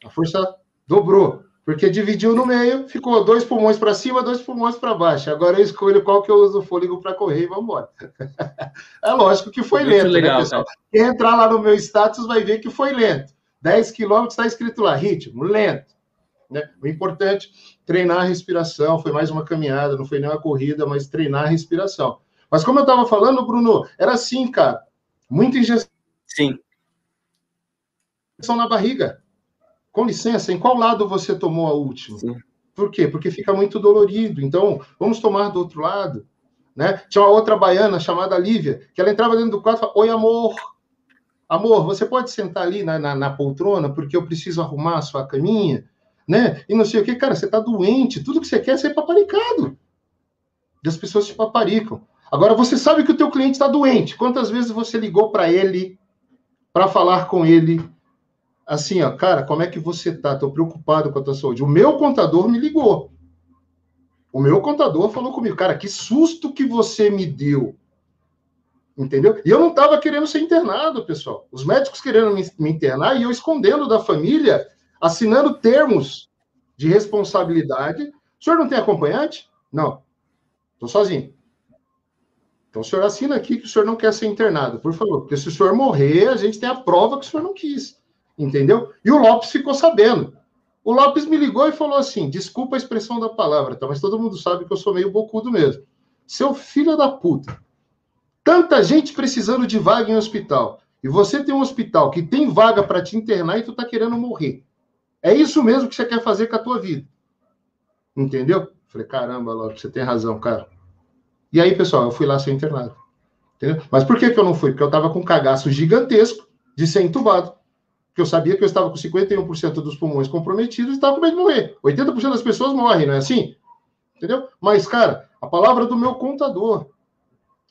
[SPEAKER 2] A força dobrou porque dividiu no meio, ficou dois pulmões para cima, dois pulmões para baixo. Agora eu escolho qual que eu uso o fôlego para correr e vamos embora. é lógico que foi lento, né, legal, né, pessoal? Cara. Quem entrar lá no meu status vai ver que foi lento. 10 quilômetros está escrito lá, ritmo, lento. Né? O importante, treinar a respiração. Foi mais uma caminhada, não foi nem uma corrida, mas treinar a respiração. Mas como eu estava falando, Bruno, era assim, cara. Muita injeção.
[SPEAKER 1] Sim.
[SPEAKER 2] Na barriga com licença, em qual lado você tomou a última? Sim. Por quê? Porque fica muito dolorido. Então, vamos tomar do outro lado. Né? Tinha uma outra baiana chamada Lívia, que ela entrava dentro do quarto e falava: Oi, amor. Amor, você pode sentar ali na, na, na, poltrona, porque eu preciso arrumar a sua caminha, né? E não sei o que, cara, você tá doente, tudo que você quer é ser paparicado. E as pessoas te paparicam. Agora, você sabe que o teu cliente está doente. Quantas vezes você ligou para ele para falar com ele assim, ó, cara, como é que você tá? Tô preocupado com a tua saúde. O meu contador me ligou. O meu contador falou comigo, cara, que susto que você me deu. Entendeu? E eu não estava querendo ser internado, pessoal. Os médicos querendo me, me internar e eu escondendo da família, assinando termos de responsabilidade. O senhor não tem acompanhante? Não. Estou sozinho. Então o senhor assina aqui que o senhor não quer ser internado, por favor. Porque se o senhor morrer, a gente tem a prova que o senhor não quis entendeu? E o Lopes ficou sabendo. O Lopes me ligou e falou assim: desculpa a expressão da palavra, tá? mas todo mundo sabe que eu sou meio bocudo mesmo. Seu filho da puta. Tanta gente precisando de vaga em hospital. E você tem um hospital que tem vaga para te internar e tu tá querendo morrer. É isso mesmo que você quer fazer com a tua vida. Entendeu? Falei, caramba, Lopes, você tem razão, cara. E aí, pessoal, eu fui lá ser internado. Entendeu? Mas por que, que eu não fui? Porque eu tava com um cagaço gigantesco de ser entubado porque eu sabia que eu estava com 51% dos pulmões comprometidos e estava com medo de morrer. 80% das pessoas morrem, não é assim? Entendeu? Mas, cara, a palavra do meu contador,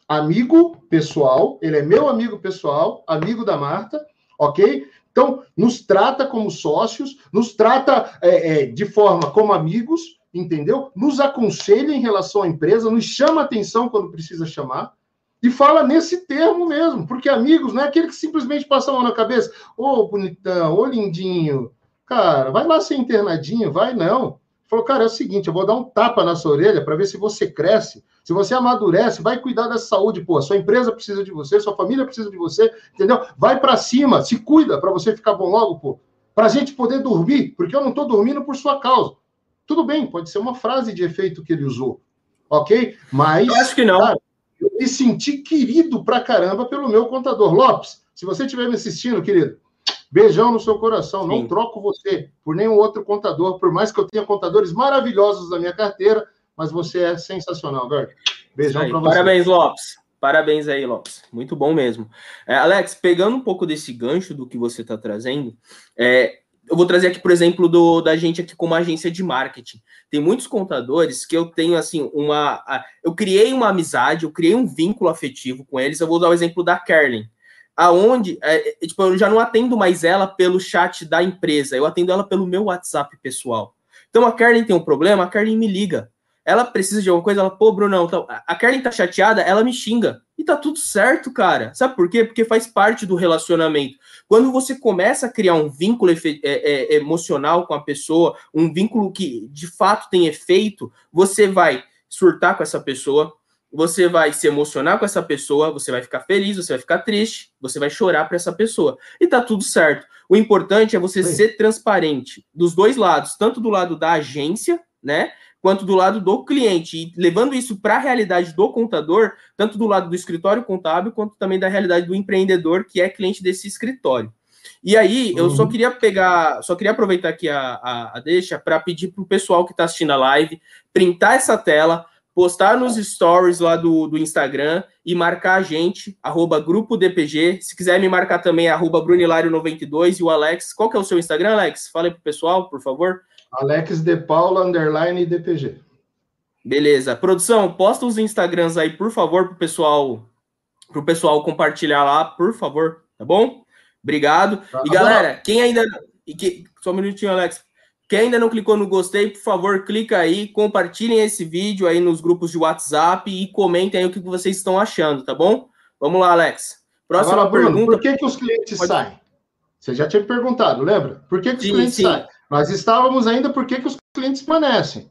[SPEAKER 2] amigo pessoal, ele é meu amigo pessoal, amigo da Marta, ok? Então, nos trata como sócios, nos trata é, é, de forma como amigos, entendeu? Nos aconselha em relação à empresa, nos chama atenção quando precisa chamar, e fala nesse termo mesmo, porque amigos não é aquele que simplesmente passa a mão na cabeça. Ô, oh, bonitão, ô, oh, lindinho. Cara, vai lá ser internadinho, vai não. Falou, cara, é o seguinte, eu vou dar um tapa na sua orelha para ver se você cresce, se você amadurece, vai cuidar da saúde, pô. Sua empresa precisa de você, sua família precisa de você, entendeu? Vai para cima, se cuida para você ficar bom logo, pô. Para a gente poder dormir, porque eu não estou dormindo por sua causa. Tudo bem, pode ser uma frase de efeito que ele usou, ok? Mas.
[SPEAKER 1] Eu acho que não. Cara,
[SPEAKER 2] eu me senti querido pra caramba pelo meu contador. Lopes, se você estiver me assistindo, querido, beijão no seu coração. Sim. Não troco você por nenhum outro contador, por mais que eu tenha contadores maravilhosos na minha carteira, mas você é sensacional, velho.
[SPEAKER 1] Beijão para você. Parabéns, Lopes. Parabéns aí, Lopes. Muito bom mesmo. É, Alex, pegando um pouco desse gancho do que você está trazendo, é, eu vou trazer aqui, por exemplo, do, da gente aqui como agência de marketing. Tem muitos contadores que eu tenho, assim, uma. Eu criei uma amizade, eu criei um vínculo afetivo com eles. Eu vou dar o exemplo da Kerlin. Aonde, é, é, tipo, eu já não atendo mais ela pelo chat da empresa, eu atendo ela pelo meu WhatsApp pessoal. Então a Kerlin tem um problema, a Kerlin me liga. Ela precisa de alguma coisa, ela, pô, Brunão, tá, a Karen tá chateada, ela me xinga. E tá tudo certo, cara. Sabe por quê? Porque faz parte do relacionamento. Quando você começa a criar um vínculo é, é, emocional com a pessoa, um vínculo que de fato tem efeito, você vai surtar com essa pessoa, você vai se emocionar com essa pessoa, você vai ficar feliz, você vai ficar triste, você vai chorar para essa pessoa. E tá tudo certo. O importante é você Sim. ser transparente dos dois lados, tanto do lado da agência, né, quanto do lado do cliente, e levando isso para a realidade do contador, tanto do lado do escritório contábil, quanto também da realidade do empreendedor, que é cliente desse escritório. E aí, eu só uhum. queria pegar, só queria aproveitar aqui a, a, a deixa para pedir para o pessoal que está assistindo a live printar essa tela, postar nos stories lá do, do Instagram e marcar a gente, arroba Grupo DPG. Se quiser me marcar também, arroba Brunilário92 e o Alex. Qual que é o seu Instagram, Alex? Fala aí pro pessoal, por favor.
[SPEAKER 2] Alex de Paula, underline DPG.
[SPEAKER 1] Beleza. Produção, posta os Instagrams aí, por favor, pro pessoal, pro pessoal compartilhar lá, por favor, tá bom? Obrigado. Tá, e galera, quem ainda. E que, só um minutinho, Alex. Quem ainda não clicou no gostei, por favor, clica aí, compartilhem esse vídeo aí nos grupos de WhatsApp e comentem aí o que vocês estão achando, tá bom? Vamos lá, Alex.
[SPEAKER 2] Próxima Agora, Bruno, pergunta. Por que, que os clientes Pode... saem? Você já tinha perguntado, lembra? Por que, que os sim, clientes sim. saem? Nós estávamos ainda por que, que os clientes permanecem.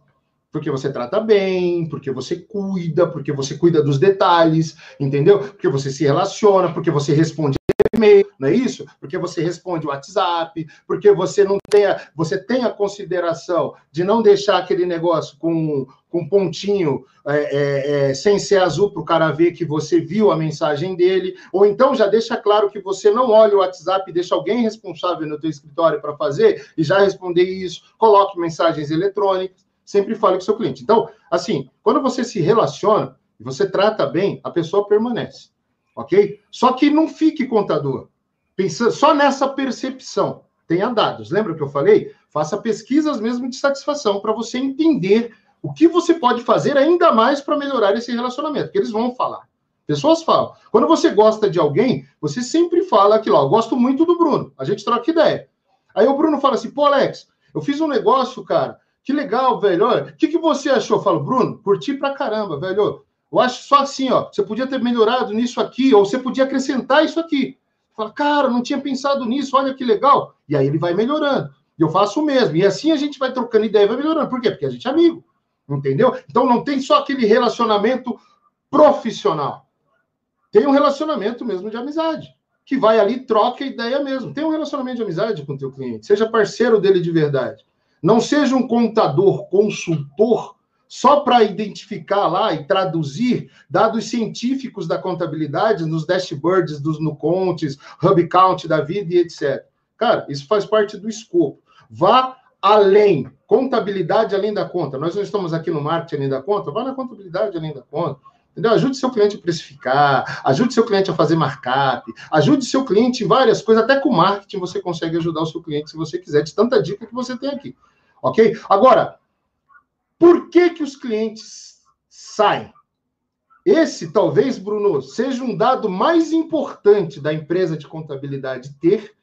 [SPEAKER 2] Porque você trata bem, porque você cuida, porque você cuida dos detalhes, entendeu? Porque você se relaciona, porque você responde e-mail, não é isso? Porque você responde o WhatsApp, porque você não tem a, você tem a consideração de não deixar aquele negócio com, com pontinho é, é, é, sem ser azul para o cara ver que você viu a mensagem dele, ou então já deixa claro que você não olha o WhatsApp, deixa alguém responsável no teu escritório para fazer e já responder isso, coloque mensagens eletrônicas, sempre fale com o seu cliente. Então, assim, quando você se relaciona e você trata bem, a pessoa permanece ok? Só que não fique contador. Pensa só nessa percepção. Tenha dados. Lembra que eu falei? Faça pesquisas mesmo de satisfação para você entender o que você pode fazer ainda mais para melhorar esse relacionamento, porque eles vão falar. Pessoas falam. Quando você gosta de alguém, você sempre fala aquilo, ó, gosto muito do Bruno. A gente troca ideia. Aí o Bruno fala assim, pô, Alex, eu fiz um negócio, cara. Que legal, velho. O que, que você achou? Eu falo, Bruno, curti pra caramba, velho. Eu acho só assim, ó, você podia ter melhorado nisso aqui, ou você podia acrescentar isso aqui. Fala, cara, não tinha pensado nisso, olha que legal. E aí ele vai melhorando. E eu faço o mesmo. E assim a gente vai trocando ideia e vai melhorando. Por quê? Porque a gente é amigo. Entendeu? Então não tem só aquele relacionamento profissional. Tem um relacionamento mesmo de amizade. Que vai ali, troca ideia mesmo. Tem um relacionamento de amizade com o teu cliente. Seja parceiro dele de verdade. Não seja um contador, consultor só para identificar lá e traduzir dados científicos da contabilidade nos dashboards dos Nucontes, Hub Count da vida e etc. Cara, isso faz parte do escopo. Vá além. Contabilidade além da conta. Nós não estamos aqui no marketing além da conta, vá na contabilidade além da conta. Entendeu? Ajude seu cliente a precificar, ajude seu cliente a fazer markup, ajude seu cliente em várias coisas, até com marketing você consegue ajudar o seu cliente se você quiser, de tanta dica que você tem aqui. Ok? Agora, por que, que os clientes saem? Esse, talvez, Bruno, seja um dado mais importante da empresa de contabilidade ter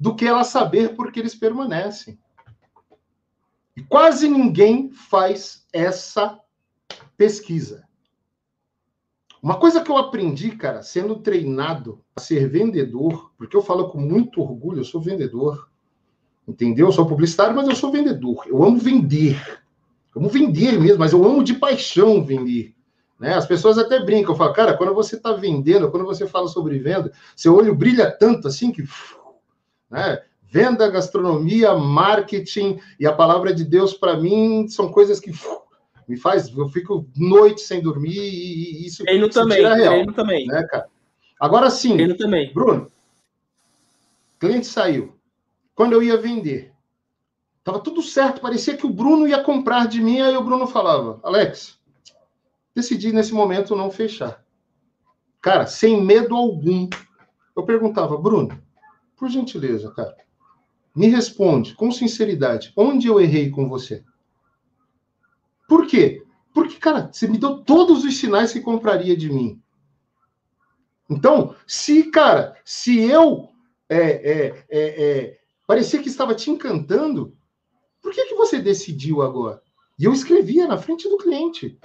[SPEAKER 2] do que ela saber por que eles permanecem. E quase ninguém faz essa pesquisa. Uma coisa que eu aprendi, cara, sendo treinado a ser vendedor, porque eu falo com muito orgulho, eu sou vendedor, entendeu? Eu sou publicitário, mas eu sou vendedor. Eu amo vender. Como vender mesmo, mas eu amo de paixão vender. Né? As pessoas até brincam, falam, cara, quando você está vendendo, quando você fala sobre venda, seu olho brilha tanto assim que. Né? Venda, gastronomia, marketing e a palavra de Deus, para mim, são coisas que me faz. Eu fico noite sem dormir e isso.
[SPEAKER 1] Treino também, real, treino também.
[SPEAKER 2] Né, cara? Agora sim, treino também. Bruno, cliente saiu. Quando eu ia vender, Tava tudo certo, parecia que o Bruno ia comprar de mim, aí o Bruno falava: Alex, decidi nesse momento não fechar. Cara, sem medo algum. Eu perguntava, Bruno, por gentileza, cara, me responde com sinceridade, onde eu errei com você? Por quê? Porque, cara, você me deu todos os sinais que compraria de mim. Então, se, cara, se eu é, é, é, é parecia que estava te encantando, por que, que você decidiu agora? E eu escrevia na frente do cliente.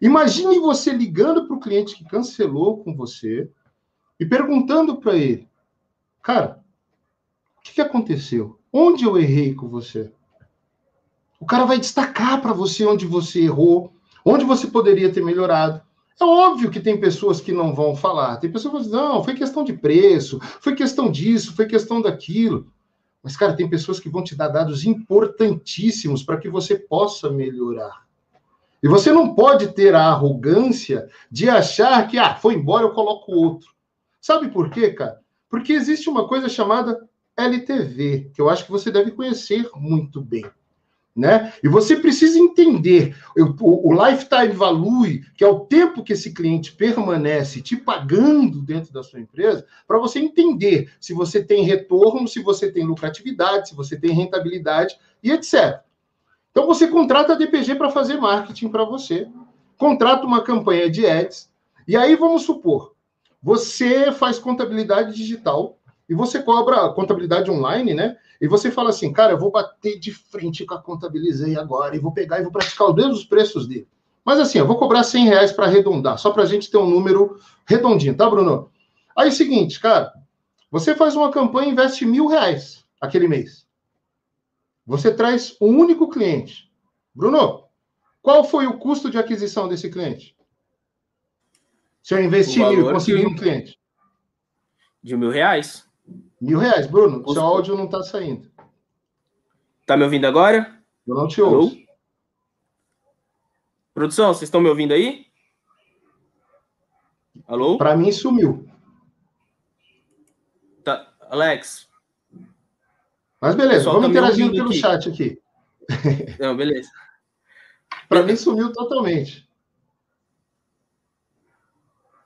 [SPEAKER 2] Imagine você ligando para o cliente que cancelou com você e perguntando para ele: Cara, o que, que aconteceu? Onde eu errei com você? O cara vai destacar para você onde você errou, onde você poderia ter melhorado. É óbvio que tem pessoas que não vão falar. Tem pessoas que vão dizer, não, foi questão de preço, foi questão disso, foi questão daquilo. Mas, cara, tem pessoas que vão te dar dados importantíssimos para que você possa melhorar. E você não pode ter a arrogância de achar que, ah, foi embora, eu coloco outro. Sabe por quê, cara? Porque existe uma coisa chamada LTV, que eu acho que você deve conhecer muito bem. Né? E você precisa entender o, o, lifetime value, que é o tempo que esse cliente permanece te pagando dentro da sua empresa, para você entender se você tem retorno, se você tem lucratividade, se você tem rentabilidade e etc. Então você contrata a DPG para fazer marketing para você, contrata uma campanha de ads, e aí vamos supor, você faz contabilidade digital e você cobra contabilidade online, né? E você fala assim, cara, eu vou bater de frente com a contabilizei agora e vou pegar e vou praticar os mesmos preços dele. Mas assim, eu vou cobrar 100 reais para arredondar, só para a gente ter um número redondinho, tá, Bruno? Aí, é seguinte, cara, você faz uma campanha e investe mil reais aquele mês. Você traz um único cliente. Bruno, qual foi o custo de aquisição desse cliente? Se eu investir mil e conseguir um cliente.
[SPEAKER 1] De mil reais.
[SPEAKER 2] Mil reais. Bruno, seu áudio não está saindo.
[SPEAKER 1] Tá me ouvindo agora?
[SPEAKER 2] Eu não te ouço.
[SPEAKER 1] Produção, vocês estão me ouvindo aí? Alô?
[SPEAKER 2] Para mim sumiu.
[SPEAKER 1] Tá, Alex.
[SPEAKER 2] Mas beleza, vamos tá interagindo pelo aqui. chat aqui.
[SPEAKER 1] Não, beleza.
[SPEAKER 2] Para mim sumiu totalmente.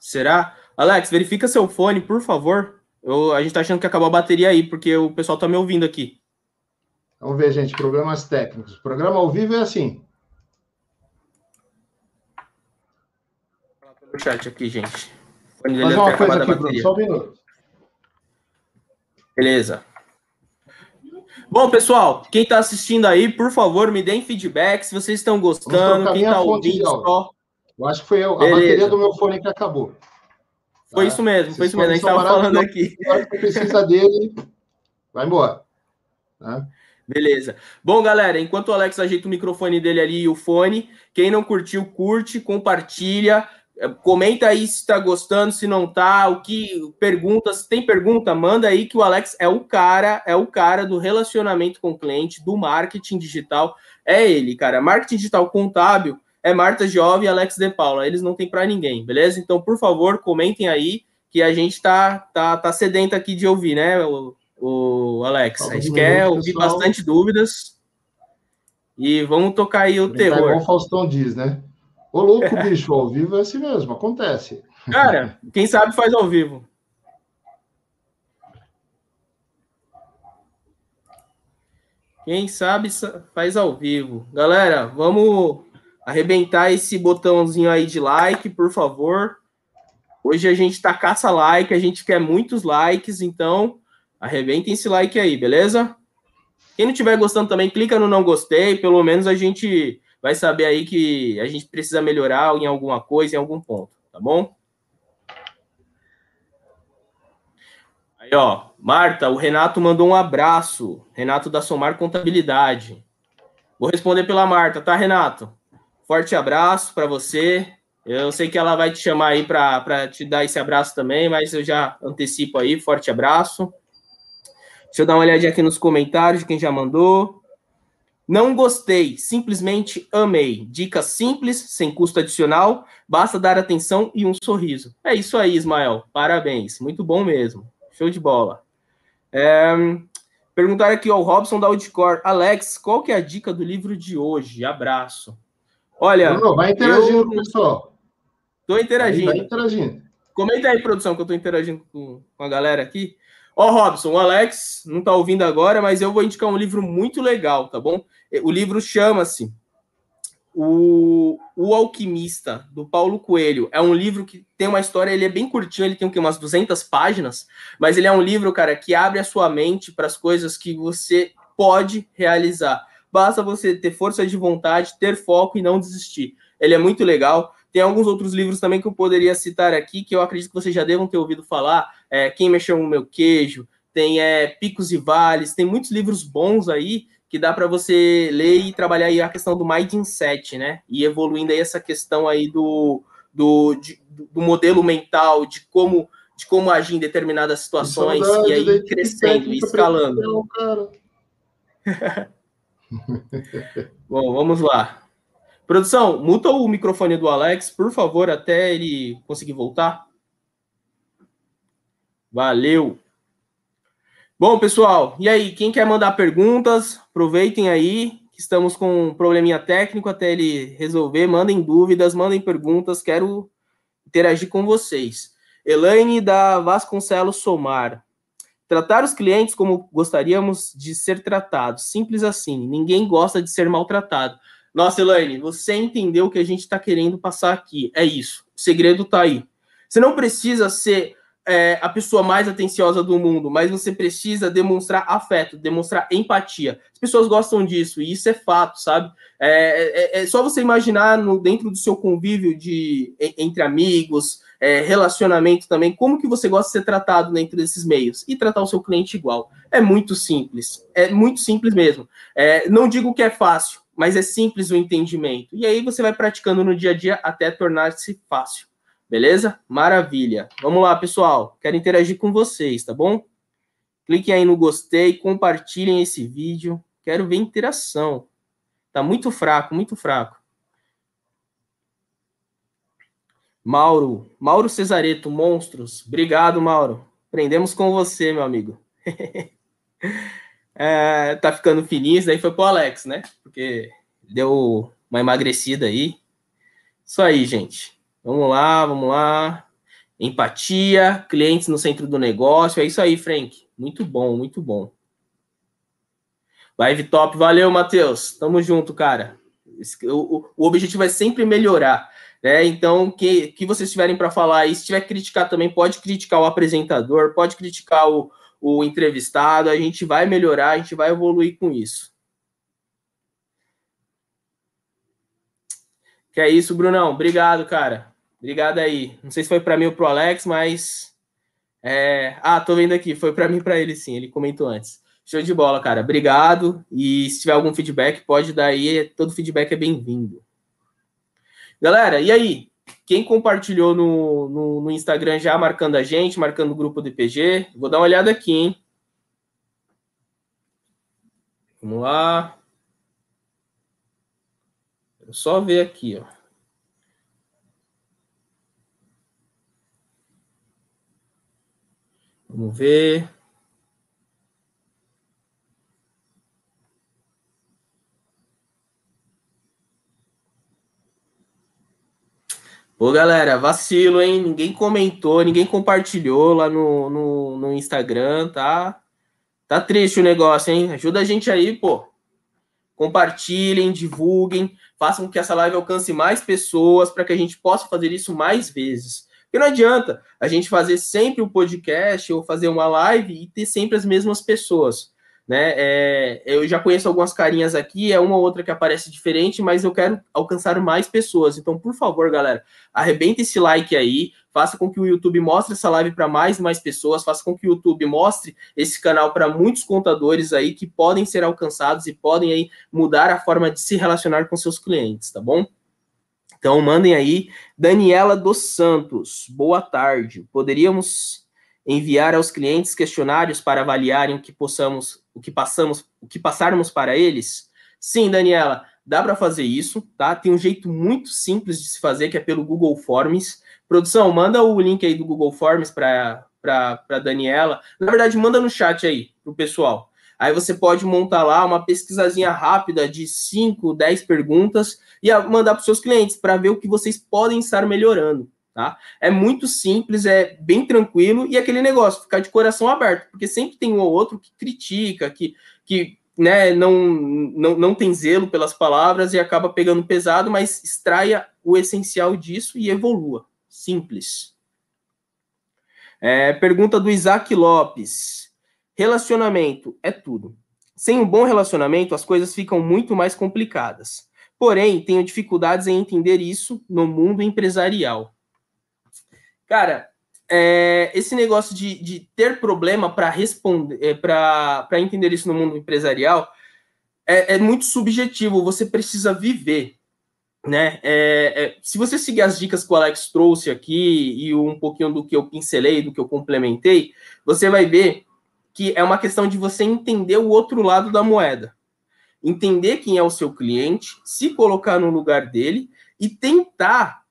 [SPEAKER 1] Será? Alex, verifica seu fone, por favor. Eu, a gente tá achando que acabou a bateria aí, porque o pessoal tá me ouvindo aqui.
[SPEAKER 2] Vamos ver, gente, problemas técnicos. O programa ao vivo é assim.
[SPEAKER 1] Pelo chat aqui, gente.
[SPEAKER 2] Fazer uma coisa aqui, Bruno, só um minuto.
[SPEAKER 1] Beleza. Bom, pessoal, quem está assistindo aí, por favor, me deem feedback se vocês estão gostando, quem está ouvindo só.
[SPEAKER 2] Eu acho que foi eu, a Beleza. bateria do meu fone que acabou.
[SPEAKER 1] Foi isso mesmo, foi isso mesmo. A gente estava falando aqui.
[SPEAKER 2] precisa dele, vai embora. Tá?
[SPEAKER 1] Beleza. Bom, galera, enquanto o Alex ajeita o microfone dele ali e o fone, quem não curtiu, curte, compartilha, é, comenta aí se está gostando, se não tá, o que pergunta, se tem pergunta, manda aí que o Alex é o cara, é o cara do relacionamento com o cliente, do marketing digital, é ele, cara. Marketing digital contábil é Marta Giove e Alex De Paula. Eles não tem para ninguém, beleza? Então, por favor, comentem aí que a gente tá, tá, tá sedento aqui de ouvir, né, o, o Alex? A gente quer ouvir bastante dúvidas. E vamos tocar aí o terror. Igual
[SPEAKER 2] o Faustão diz, né? Ô, louco, bicho, ao vivo é assim mesmo, acontece.
[SPEAKER 1] Cara, quem sabe faz ao vivo. Quem sabe faz ao vivo. Galera, vamos arrebentar esse botãozinho aí de like, por favor. Hoje a gente tá caça like, a gente quer muitos likes, então arrebentem esse like aí, beleza? Quem não estiver gostando também, clica no não gostei, pelo menos a gente vai saber aí que a gente precisa melhorar em alguma coisa, em algum ponto, tá bom? Aí, ó, Marta, o Renato mandou um abraço. Renato da Somar Contabilidade. Vou responder pela Marta, tá, Renato? Forte abraço para você. Eu sei que ela vai te chamar aí para te dar esse abraço também, mas eu já antecipo aí. Forte abraço. Deixa eu dar uma olhadinha aqui nos comentários de quem já mandou. Não gostei, simplesmente amei. Dica simples, sem custo adicional, basta dar atenção e um sorriso. É isso aí, Ismael. Parabéns. Muito bom mesmo. Show de bola. É... Perguntaram aqui ao Robson da Audicor. Alex, qual que é a dica do livro de hoje? Abraço. Olha.
[SPEAKER 2] Vai interagindo eu... pessoal.
[SPEAKER 1] Estou interagindo. Vai,
[SPEAKER 2] vai interagindo.
[SPEAKER 1] Comenta aí, produção, que eu estou interagindo com, com a galera aqui. Ó, Robson, o Alex não está ouvindo agora, mas eu vou indicar um livro muito legal, tá bom? O livro chama-se o, o Alquimista, do Paulo Coelho. É um livro que tem uma história, ele é bem curtinho, ele tem o quê? umas 200 páginas, mas ele é um livro, cara, que abre a sua mente para as coisas que você pode realizar. Basta você ter força de vontade, ter foco e não desistir. Ele é muito legal. Tem alguns outros livros também que eu poderia citar aqui, que eu acredito que vocês já devam ter ouvido falar. É, Quem Mexeu no Meu Queijo, tem é, Picos e Vales, tem muitos livros bons aí que dá para você ler e trabalhar aí a questão do mindset, né? E evoluindo aí essa questão aí do, do, de, do modelo mental, de como, de como agir em determinadas situações, e aí crescendo e escalando. Bom, vamos lá. Produção, muta o microfone do Alex, por favor, até ele conseguir voltar. Valeu. Bom, pessoal, e aí, quem quer mandar perguntas, aproveitem aí, que estamos com um probleminha técnico até ele resolver. Mandem dúvidas, mandem perguntas, quero interagir com vocês. Elaine da Vasconcelos Somar. Tratar os clientes como gostaríamos de ser tratados. Simples assim. Ninguém gosta de ser maltratado. Nossa, Elaine, você entendeu o que a gente está querendo passar aqui. É isso. O segredo está aí. Você não precisa ser é, a pessoa mais atenciosa do mundo, mas você precisa demonstrar afeto, demonstrar empatia. As pessoas gostam disso, e isso é fato, sabe? É, é, é só você imaginar no, dentro do seu convívio de, entre amigos, é, relacionamento também, como que você gosta de ser tratado dentro desses meios e tratar o seu cliente igual. É muito simples, é muito simples mesmo. É, não digo que é fácil, mas é simples o entendimento. E aí você vai praticando no dia a dia até tornar-se fácil. Beleza? Maravilha. Vamos lá, pessoal. Quero interagir com vocês, tá bom? Cliquem aí no gostei, compartilhem esse vídeo. Quero ver interação. Tá muito fraco, muito fraco. Mauro, Mauro Cesareto, monstros. Obrigado, Mauro. Aprendemos com você, meu amigo. é, tá ficando fininho, isso daí foi pro Alex, né? Porque deu uma emagrecida aí. Isso aí, gente. Vamos lá, vamos lá. Empatia, clientes no centro do negócio. É isso aí, Frank. Muito bom, muito bom. Live top. Valeu, Matheus. Tamo junto, cara. O, o objetivo é sempre melhorar. Né? Então, que, que vocês tiverem para falar, e se tiver que criticar também, pode criticar o apresentador, pode criticar o, o entrevistado, a gente vai melhorar, a gente vai evoluir com isso. Que é isso, Brunão. Obrigado, cara. Obrigado aí. Não sei se foi para mim ou para o Alex, mas. É... Ah, tô vendo aqui. Foi para mim para ele, sim. Ele comentou antes. Show de bola, cara. Obrigado. E se tiver algum feedback, pode dar aí. Todo feedback é bem-vindo. Galera, e aí? Quem compartilhou no, no, no, Instagram já marcando a gente, marcando o grupo do IPG? Vou dar uma olhada aqui, hein? Vamos lá. Vou só ver aqui, ó. Vamos ver. Pô, galera, vacilo, hein? Ninguém comentou, ninguém compartilhou lá no, no, no, Instagram, tá? Tá triste o negócio, hein? Ajuda a gente aí, pô. Compartilhem, divulguem, façam com que essa live alcance mais pessoas para que a gente possa fazer isso mais vezes. Porque não adianta a gente fazer sempre o um podcast ou fazer uma live e ter sempre as mesmas pessoas né? É, eu já conheço algumas carinhas aqui, é uma ou outra que aparece diferente, mas eu quero alcançar mais pessoas. Então, por favor, galera, arrebenta esse like aí, faça com que o YouTube mostre essa live para mais e mais pessoas, faça com que o YouTube mostre esse canal para muitos contadores aí que podem ser alcançados e podem aí mudar a forma de se relacionar com seus clientes, tá bom? Então, mandem aí. Daniela dos Santos, boa tarde. Poderíamos enviar aos clientes questionários para avaliarem o que possamos, o que passamos, o que passarmos para eles? Sim, Daniela, dá para fazer isso, tá? Tem um jeito muito simples de se fazer, que é pelo Google Forms. Produção, manda o link aí do Google Forms para para Daniela. Na verdade, manda no chat aí pro pessoal. Aí você pode montar lá uma pesquisazinha rápida de 5, 10 perguntas e mandar para seus clientes para ver o que vocês podem estar melhorando tá? É muito simples, é bem tranquilo e aquele negócio, ficar de coração aberto, porque sempre tem um ou outro que critica, que, que né, não, não, não tem zelo pelas palavras e acaba pegando pesado, mas extraia o essencial disso e evolua. Simples. É, pergunta do Isaac Lopes. Relacionamento é tudo. Sem um bom relacionamento, as coisas ficam muito mais complicadas. Porém, tenho dificuldades em entender isso no mundo empresarial. Cara, é, esse negócio de, de ter problema para responder, é, para entender isso no mundo empresarial, é, é, muito subjetivo. Você precisa viver, né? É, é, se você seguir as dicas que o Alex trouxe aqui e um pouquinho do que eu pincelei, do que eu complementei, você vai ver que é uma questão de você entender o outro lado da moeda. Entender quem é o seu cliente, se colocar no lugar dele e tentar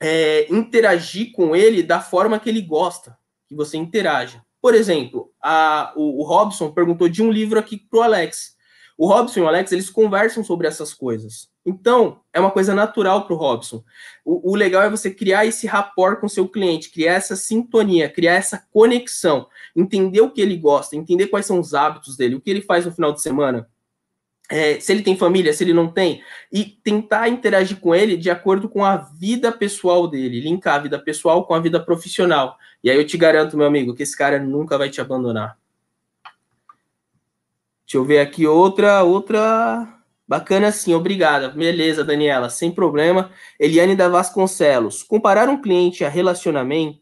[SPEAKER 1] é, interagir com ele da forma que ele gosta que você interaja. Por exemplo, a, o, o Robson perguntou de um livro aqui para o Alex. O Robson e o Alex, eles conversam sobre essas coisas. Então, é uma coisa natural para o Robson. O legal é você criar esse rapport com seu cliente, criar essa sintonia, criar essa conexão, entender o que ele gosta, entender quais são os hábitos dele, o que ele faz no final de semana, é, se ele tem família, se ele não tem, e tentar interagir com ele de acordo com a vida pessoal dele, linkar a vida pessoal com a vida profissional. E aí eu te garanto, meu amigo, que esse cara nunca vai te abandonar. Deixa eu ver aqui outra, outra. Bacana sim, obrigada. Beleza, Daniela, sem problema. Eliane da Vasconcelos. Comparar um cliente a relacionamento,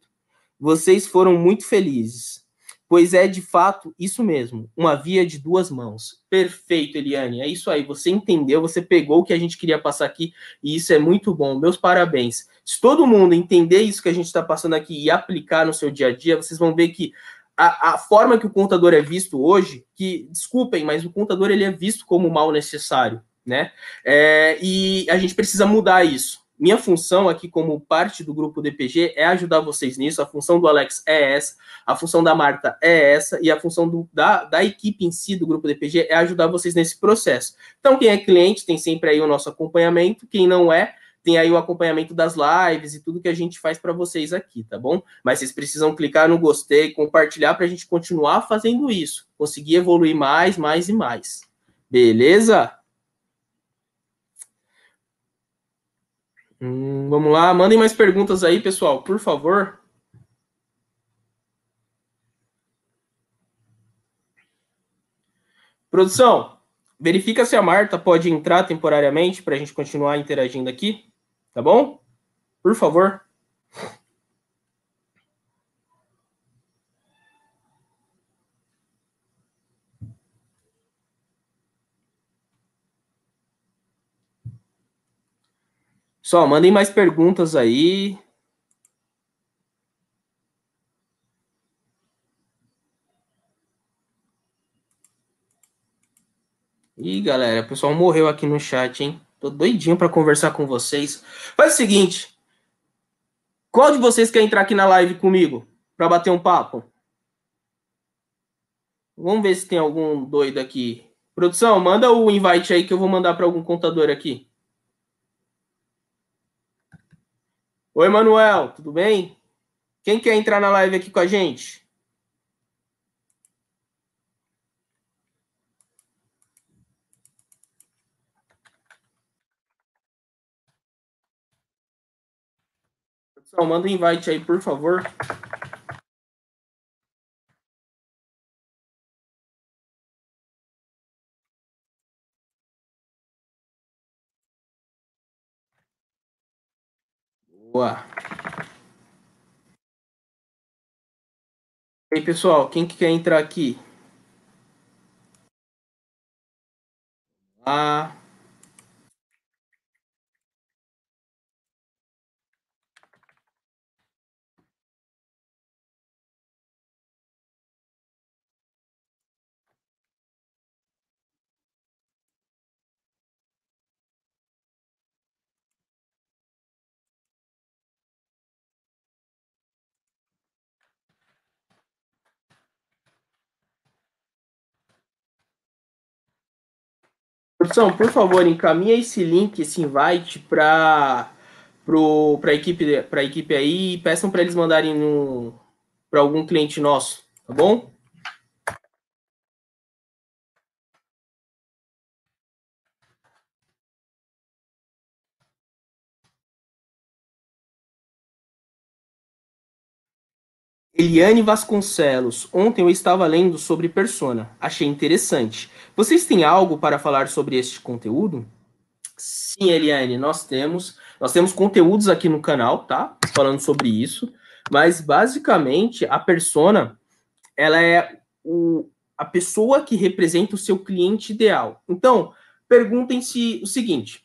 [SPEAKER 1] vocês foram muito felizes. Pois é, de fato, isso mesmo, uma via de duas mãos. Perfeito, Eliane. É isso aí. Você entendeu, você pegou o que a gente queria passar aqui e isso é muito bom. Meus parabéns. Se todo mundo entender isso que a gente está passando aqui e aplicar no seu dia a dia, vocês vão ver que a, a, forma que o contador é visto hoje, que, desculpem, mas o contador ele é visto como mal necessário, né? É, e a gente precisa mudar isso. Minha função aqui, como parte do grupo DPG, é ajudar vocês nisso. A função do Alex é essa, a função da Marta é essa, e a função do, da, da equipe em si do grupo DPG é ajudar vocês nesse processo. Então, quem é cliente tem sempre aí o nosso acompanhamento, quem não é, tem aí o acompanhamento das lives e tudo que a gente faz para vocês aqui, tá bom? Mas vocês precisam clicar no gostei, compartilhar para a gente continuar fazendo isso, conseguir evoluir mais, mais e mais. Beleza? Hum, vamos lá, mandem mais perguntas aí, pessoal, por favor. Produção, verifica se a Marta pode entrar temporariamente para a gente continuar interagindo aqui. Tá bom? Por favor. Só, mandem mais perguntas aí. Ih, galera, o pessoal morreu aqui no chat, hein? Tô doidinho para conversar com vocês. Faz o seguinte. Qual de vocês quer entrar aqui na live comigo para bater um papo? Vamos ver se tem algum doido aqui. Produção, manda o invite aí que eu vou mandar para algum contador aqui. Oi, Manuel, tudo bem? Quem quer entrar na live aqui com a gente? Pessoal, manda um invite aí, por favor. Boa. E aí, pessoal, quem que quer entrar aqui? Ah. Produção, por favor, encaminha esse link, esse invite para a equipe, pra equipe aí e peçam para eles mandarem para algum cliente nosso, tá bom? Eliane Vasconcelos, ontem eu estava lendo sobre persona, achei interessante. Vocês têm algo para falar sobre este conteúdo? Sim, Eliane, nós temos. Nós temos conteúdos aqui no canal, tá? Falando sobre isso. Mas basicamente a persona ela é o, a pessoa que representa o seu cliente ideal. Então, perguntem-se o seguinte: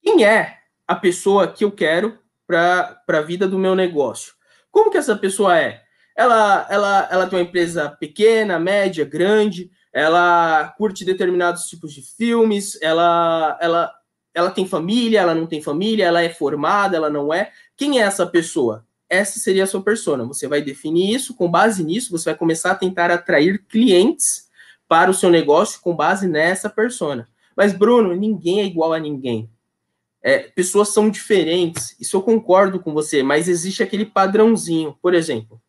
[SPEAKER 1] quem é a pessoa que eu quero para a vida do meu negócio? Como que essa pessoa é? Ela, ela, ela tem uma empresa pequena, média, grande, ela curte determinados tipos de filmes, ela, ela, ela tem família, ela não tem família, ela é formada, ela não é. Quem é essa pessoa? Essa seria a sua persona. Você vai definir isso, com base nisso, você vai começar a tentar atrair clientes para o seu negócio com base nessa persona. Mas, Bruno, ninguém é igual a ninguém. É, pessoas são diferentes, isso eu concordo com você, mas existe aquele padrãozinho. Por exemplo,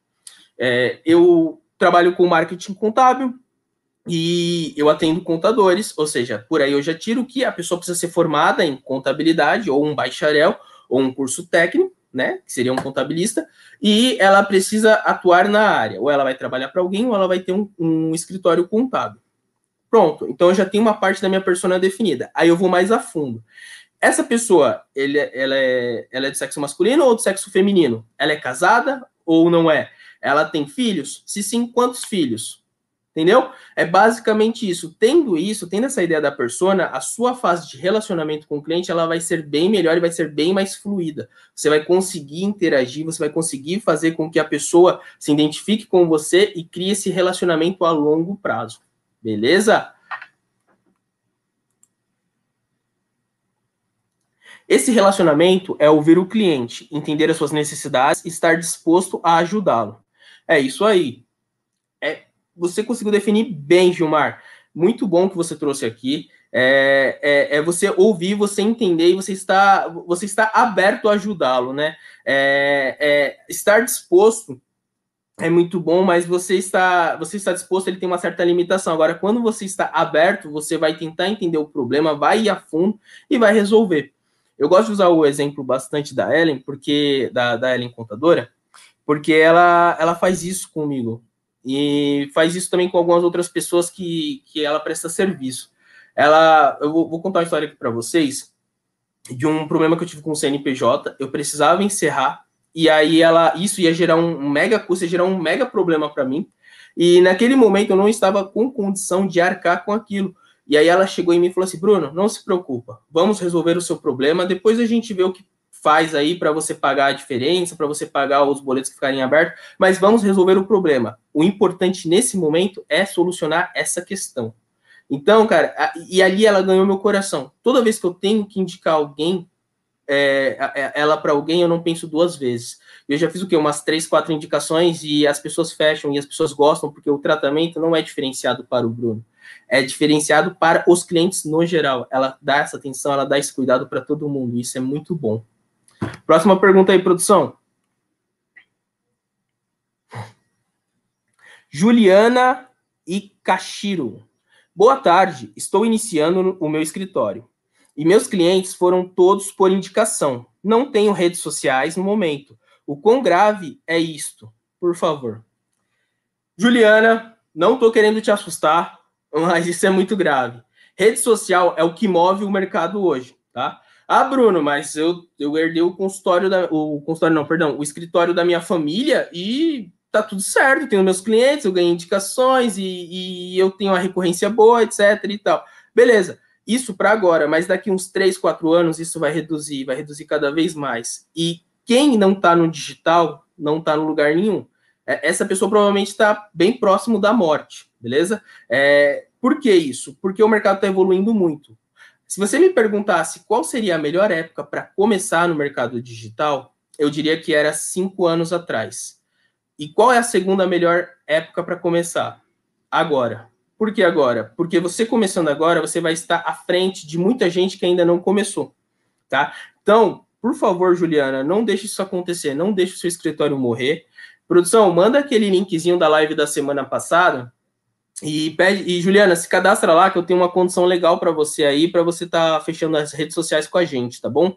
[SPEAKER 1] é, eu trabalho com marketing contábil e eu atendo contadores, ou seja, por aí eu já tiro que a pessoa precisa ser formada em contabilidade, ou um bacharel, ou um curso técnico, né, que seria um contabilista, e ela precisa atuar na área, ou ela vai trabalhar para alguém, ou ela vai ter um, um escritório contábil. Pronto, então eu já tenho uma parte da minha persona definida. Aí eu vou mais a fundo. Essa pessoa, ele, ela, é, ela é de sexo masculino ou de sexo feminino? Ela é casada ou não é? Ela tem filhos? Se sim, quantos filhos? Entendeu? É basicamente isso. Tendo isso, tendo essa ideia da persona, a sua fase de relacionamento com o cliente, ela vai ser bem melhor e vai ser bem mais fluida. Você vai conseguir interagir, você vai conseguir fazer com que a pessoa se identifique com você e crie esse relacionamento a longo prazo. Beleza? Esse relacionamento é ouvir o cliente, entender as suas necessidades e estar disposto a ajudá-lo. É isso aí. Você conseguiu definir bem, Gilmar. Muito bom que você trouxe aqui. É, é, é você ouvir, você entender e você está, você está aberto a ajudá-lo, né? É, é, estar disposto é muito bom, mas você está, você está disposto, ele tem uma certa limitação. Agora, quando você está aberto, você vai tentar entender o problema, vai ir a fundo e vai resolver. Eu gosto de usar o exemplo bastante da Ellen, porque da, da Ellen contadora, porque ela, ela faz isso comigo. E faz isso também com algumas outras pessoas que, que ela presta serviço. Ela, eu vou, vou contar uma história aqui para vocês de um problema que eu tive com o CNPJ. Eu precisava encerrar e aí ela, isso ia gerar um, mega custo, ia gerar um mega problema para mim. E naquele momento eu não estava com condição de arcar com aquilo. E aí ela chegou em mim e falou assim: Bruno, não se preocupa, vamos resolver o seu problema. Depois a gente vê o que faz aí para você pagar a diferença, para você pagar os boletos que ficarem abertos, mas vamos resolver o problema. O importante nesse momento é solucionar essa questão. Então, cara, e ali ela ganhou meu coração. Toda vez que eu tenho que indicar alguém, é, ela para alguém, eu não penso duas vezes. Eu já fiz o quê? Umas três, quatro indicações e as pessoas fecham e as pessoas gostam, porque o tratamento não é diferenciado para o Bruno. É diferenciado para os clientes no geral. Ela dá essa atenção, ela dá esse cuidado para todo mundo. Isso é muito bom. Próxima pergunta aí, produção. Juliana e Cachiro. Boa tarde, estou iniciando o meu escritório. E meus clientes foram todos por indicação. Não tenho redes sociais no momento. O quão grave é isto? Por favor. Juliana, não estou querendo te assustar, mas isso é muito grave. Rede social é o que move o mercado hoje, tá? Ah, Bruno, mas eu, eu herdei o consultório da. O consultório, não, perdão, o escritório da minha família e tá tudo certo. Tenho meus clientes, eu ganho indicações e, e eu tenho uma recorrência boa, etc. e tal. Beleza. Isso para agora, mas daqui uns 3, 4 anos isso vai reduzir, vai reduzir cada vez mais. E quem não está no digital não está no lugar nenhum. É, essa pessoa provavelmente está bem próximo da morte, beleza? É, por que isso? Porque o mercado está evoluindo muito. Se você me perguntasse qual seria a melhor época para começar no mercado digital, eu diria que era cinco anos atrás. E qual é a segunda melhor época para começar? Agora. Por que agora? Porque você começando agora, você vai estar à frente de muita gente que ainda não começou, tá? Então, por favor, Juliana, não deixe isso acontecer, não deixe o seu escritório morrer. Produção, manda aquele linkzinho da live da semana passada e pede, e Juliana, se cadastra lá que eu tenho uma condição legal para você aí, para você estar tá fechando as redes sociais com a gente, tá bom?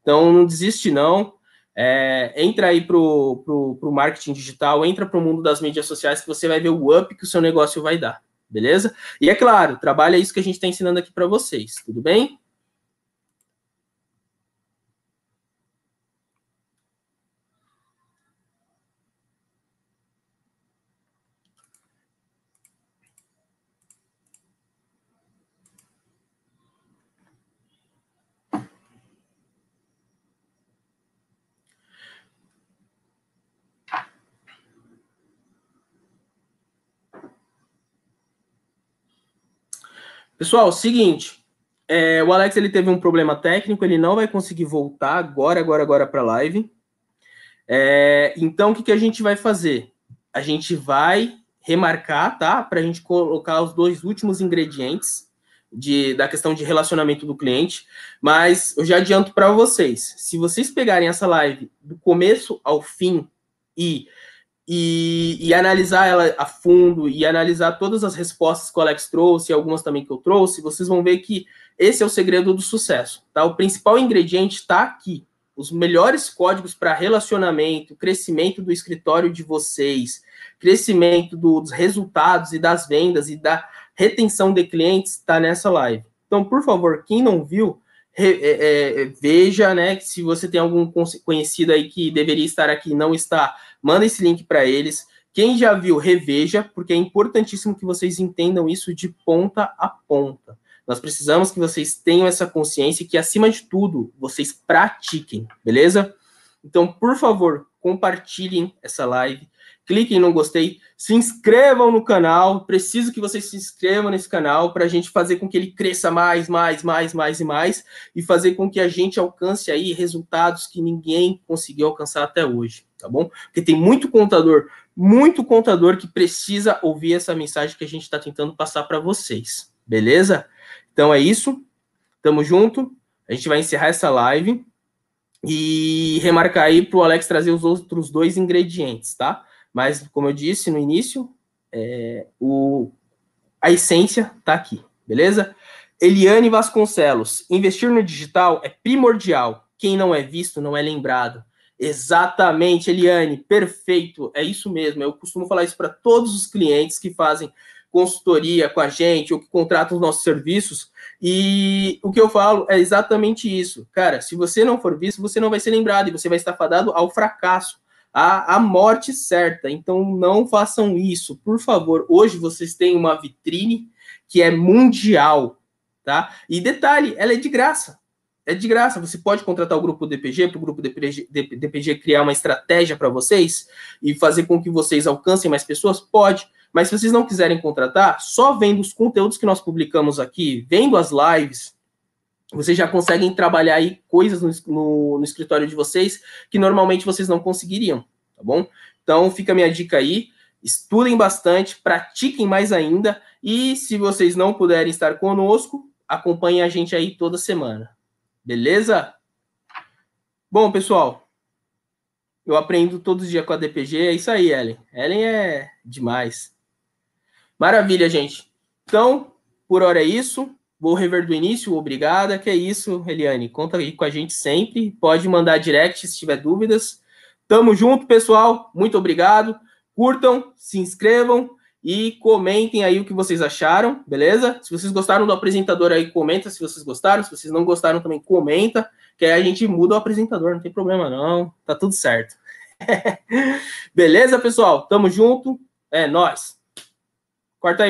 [SPEAKER 1] Então não desiste não. É, entra aí pro, pro, pro marketing digital, entra pro mundo das mídias sociais que você vai ver o up que o seu negócio vai dar, beleza? E é claro, trabalha isso que a gente está ensinando aqui para vocês, tudo bem? Pessoal, seguinte, é, o Alex ele teve um problema técnico, ele não vai conseguir voltar agora, agora, agora para a live. É, então, o que, que a gente vai fazer? A gente vai remarcar, tá? Para a gente colocar os dois últimos ingredientes de, da questão de relacionamento do cliente. Mas eu já adianto para vocês: se vocês pegarem essa live do começo ao fim e e, e, analisar ela a fundo e analisar todas as respostas que o Alex trouxe algumas também que eu trouxe, vocês vão ver que esse é o segredo do sucesso. Tá? O principal ingrediente está aqui. Os melhores códigos para relacionamento, crescimento do escritório de vocês, crescimento dos resultados e das vendas e da retenção de clientes está nessa live. Então, por favor, quem não viu, é, é, veja, né? Se você tem algum conhecido aí que deveria estar aqui e não está, manda esse link para eles. Quem já viu, reveja, porque é importantíssimo que vocês entendam isso de ponta a ponta. Nós precisamos que vocês tenham essa consciência e que, acima de tudo, vocês pratiquem, beleza? Então, por favor, compartilhem essa live, cliquem no gostei, se inscrevam no canal. Preciso que vocês se inscrevam nesse canal para a gente fazer com que ele cresça mais, mais, mais, mais e mais e fazer com que a gente alcance aí resultados que ninguém conseguiu alcançar até hoje tá bom? Porque tem muito contador, muito contador que precisa ouvir essa mensagem que a gente está tentando passar para vocês, beleza? Então é isso, tamo junto. A gente vai encerrar essa live e remarcar aí para o Alex trazer os outros dois ingredientes, tá? Mas, como eu disse no início, é, o, a essência tá aqui, beleza? Eliane Vasconcelos, investir no digital é primordial. Quem não é visto não é lembrado. Exatamente, Eliane, perfeito, é isso mesmo. Eu costumo falar isso para todos os clientes que fazem consultoria com a gente ou que contratam os nossos serviços. E o que eu falo é exatamente isso. Cara, se você não for visto, você não vai ser lembrado e você vai estar fadado ao fracasso, à, à morte certa. Então não façam isso, por favor. Hoje vocês têm uma vitrine que é mundial, tá? E detalhe, ela é de graça é de graça. Você pode contratar o grupo DPG para o grupo DPG, DPG criar uma estratégia para vocês e fazer com que vocês alcancem mais pessoas? Pode. Mas se vocês não quiserem contratar, só vendo os conteúdos que nós publicamos aqui, vendo as lives, vocês já conseguem trabalhar aí coisas no, no, no escritório de vocês que normalmente vocês não conseguiriam, tá bom? Então fica a minha dica aí. Estudem bastante, pratiquem mais ainda e se vocês não puderem estar conosco, acompanhem a gente aí toda semana. Beleza? Bom, pessoal, eu aprendo todos os dias com a DPG. É isso aí, Ellen. Ellen é demais. Maravilha, gente. Então, por hora é isso. Vou rever do início. Obrigada. Que é isso, Eliane. Conta aí com a gente sempre. Pode mandar direct se tiver dúvidas. Tamo junto, pessoal. Muito obrigado. Curtam, se inscrevam e comentem aí o que vocês acharam, beleza? Se vocês gostaram do apresentador aí, comenta se vocês gostaram. Se vocês não gostaram, também comenta, que aí a gente muda o apresentador, não tem problema não, tá tudo certo. beleza, pessoal? Tamo junto. É nós. Corta aí.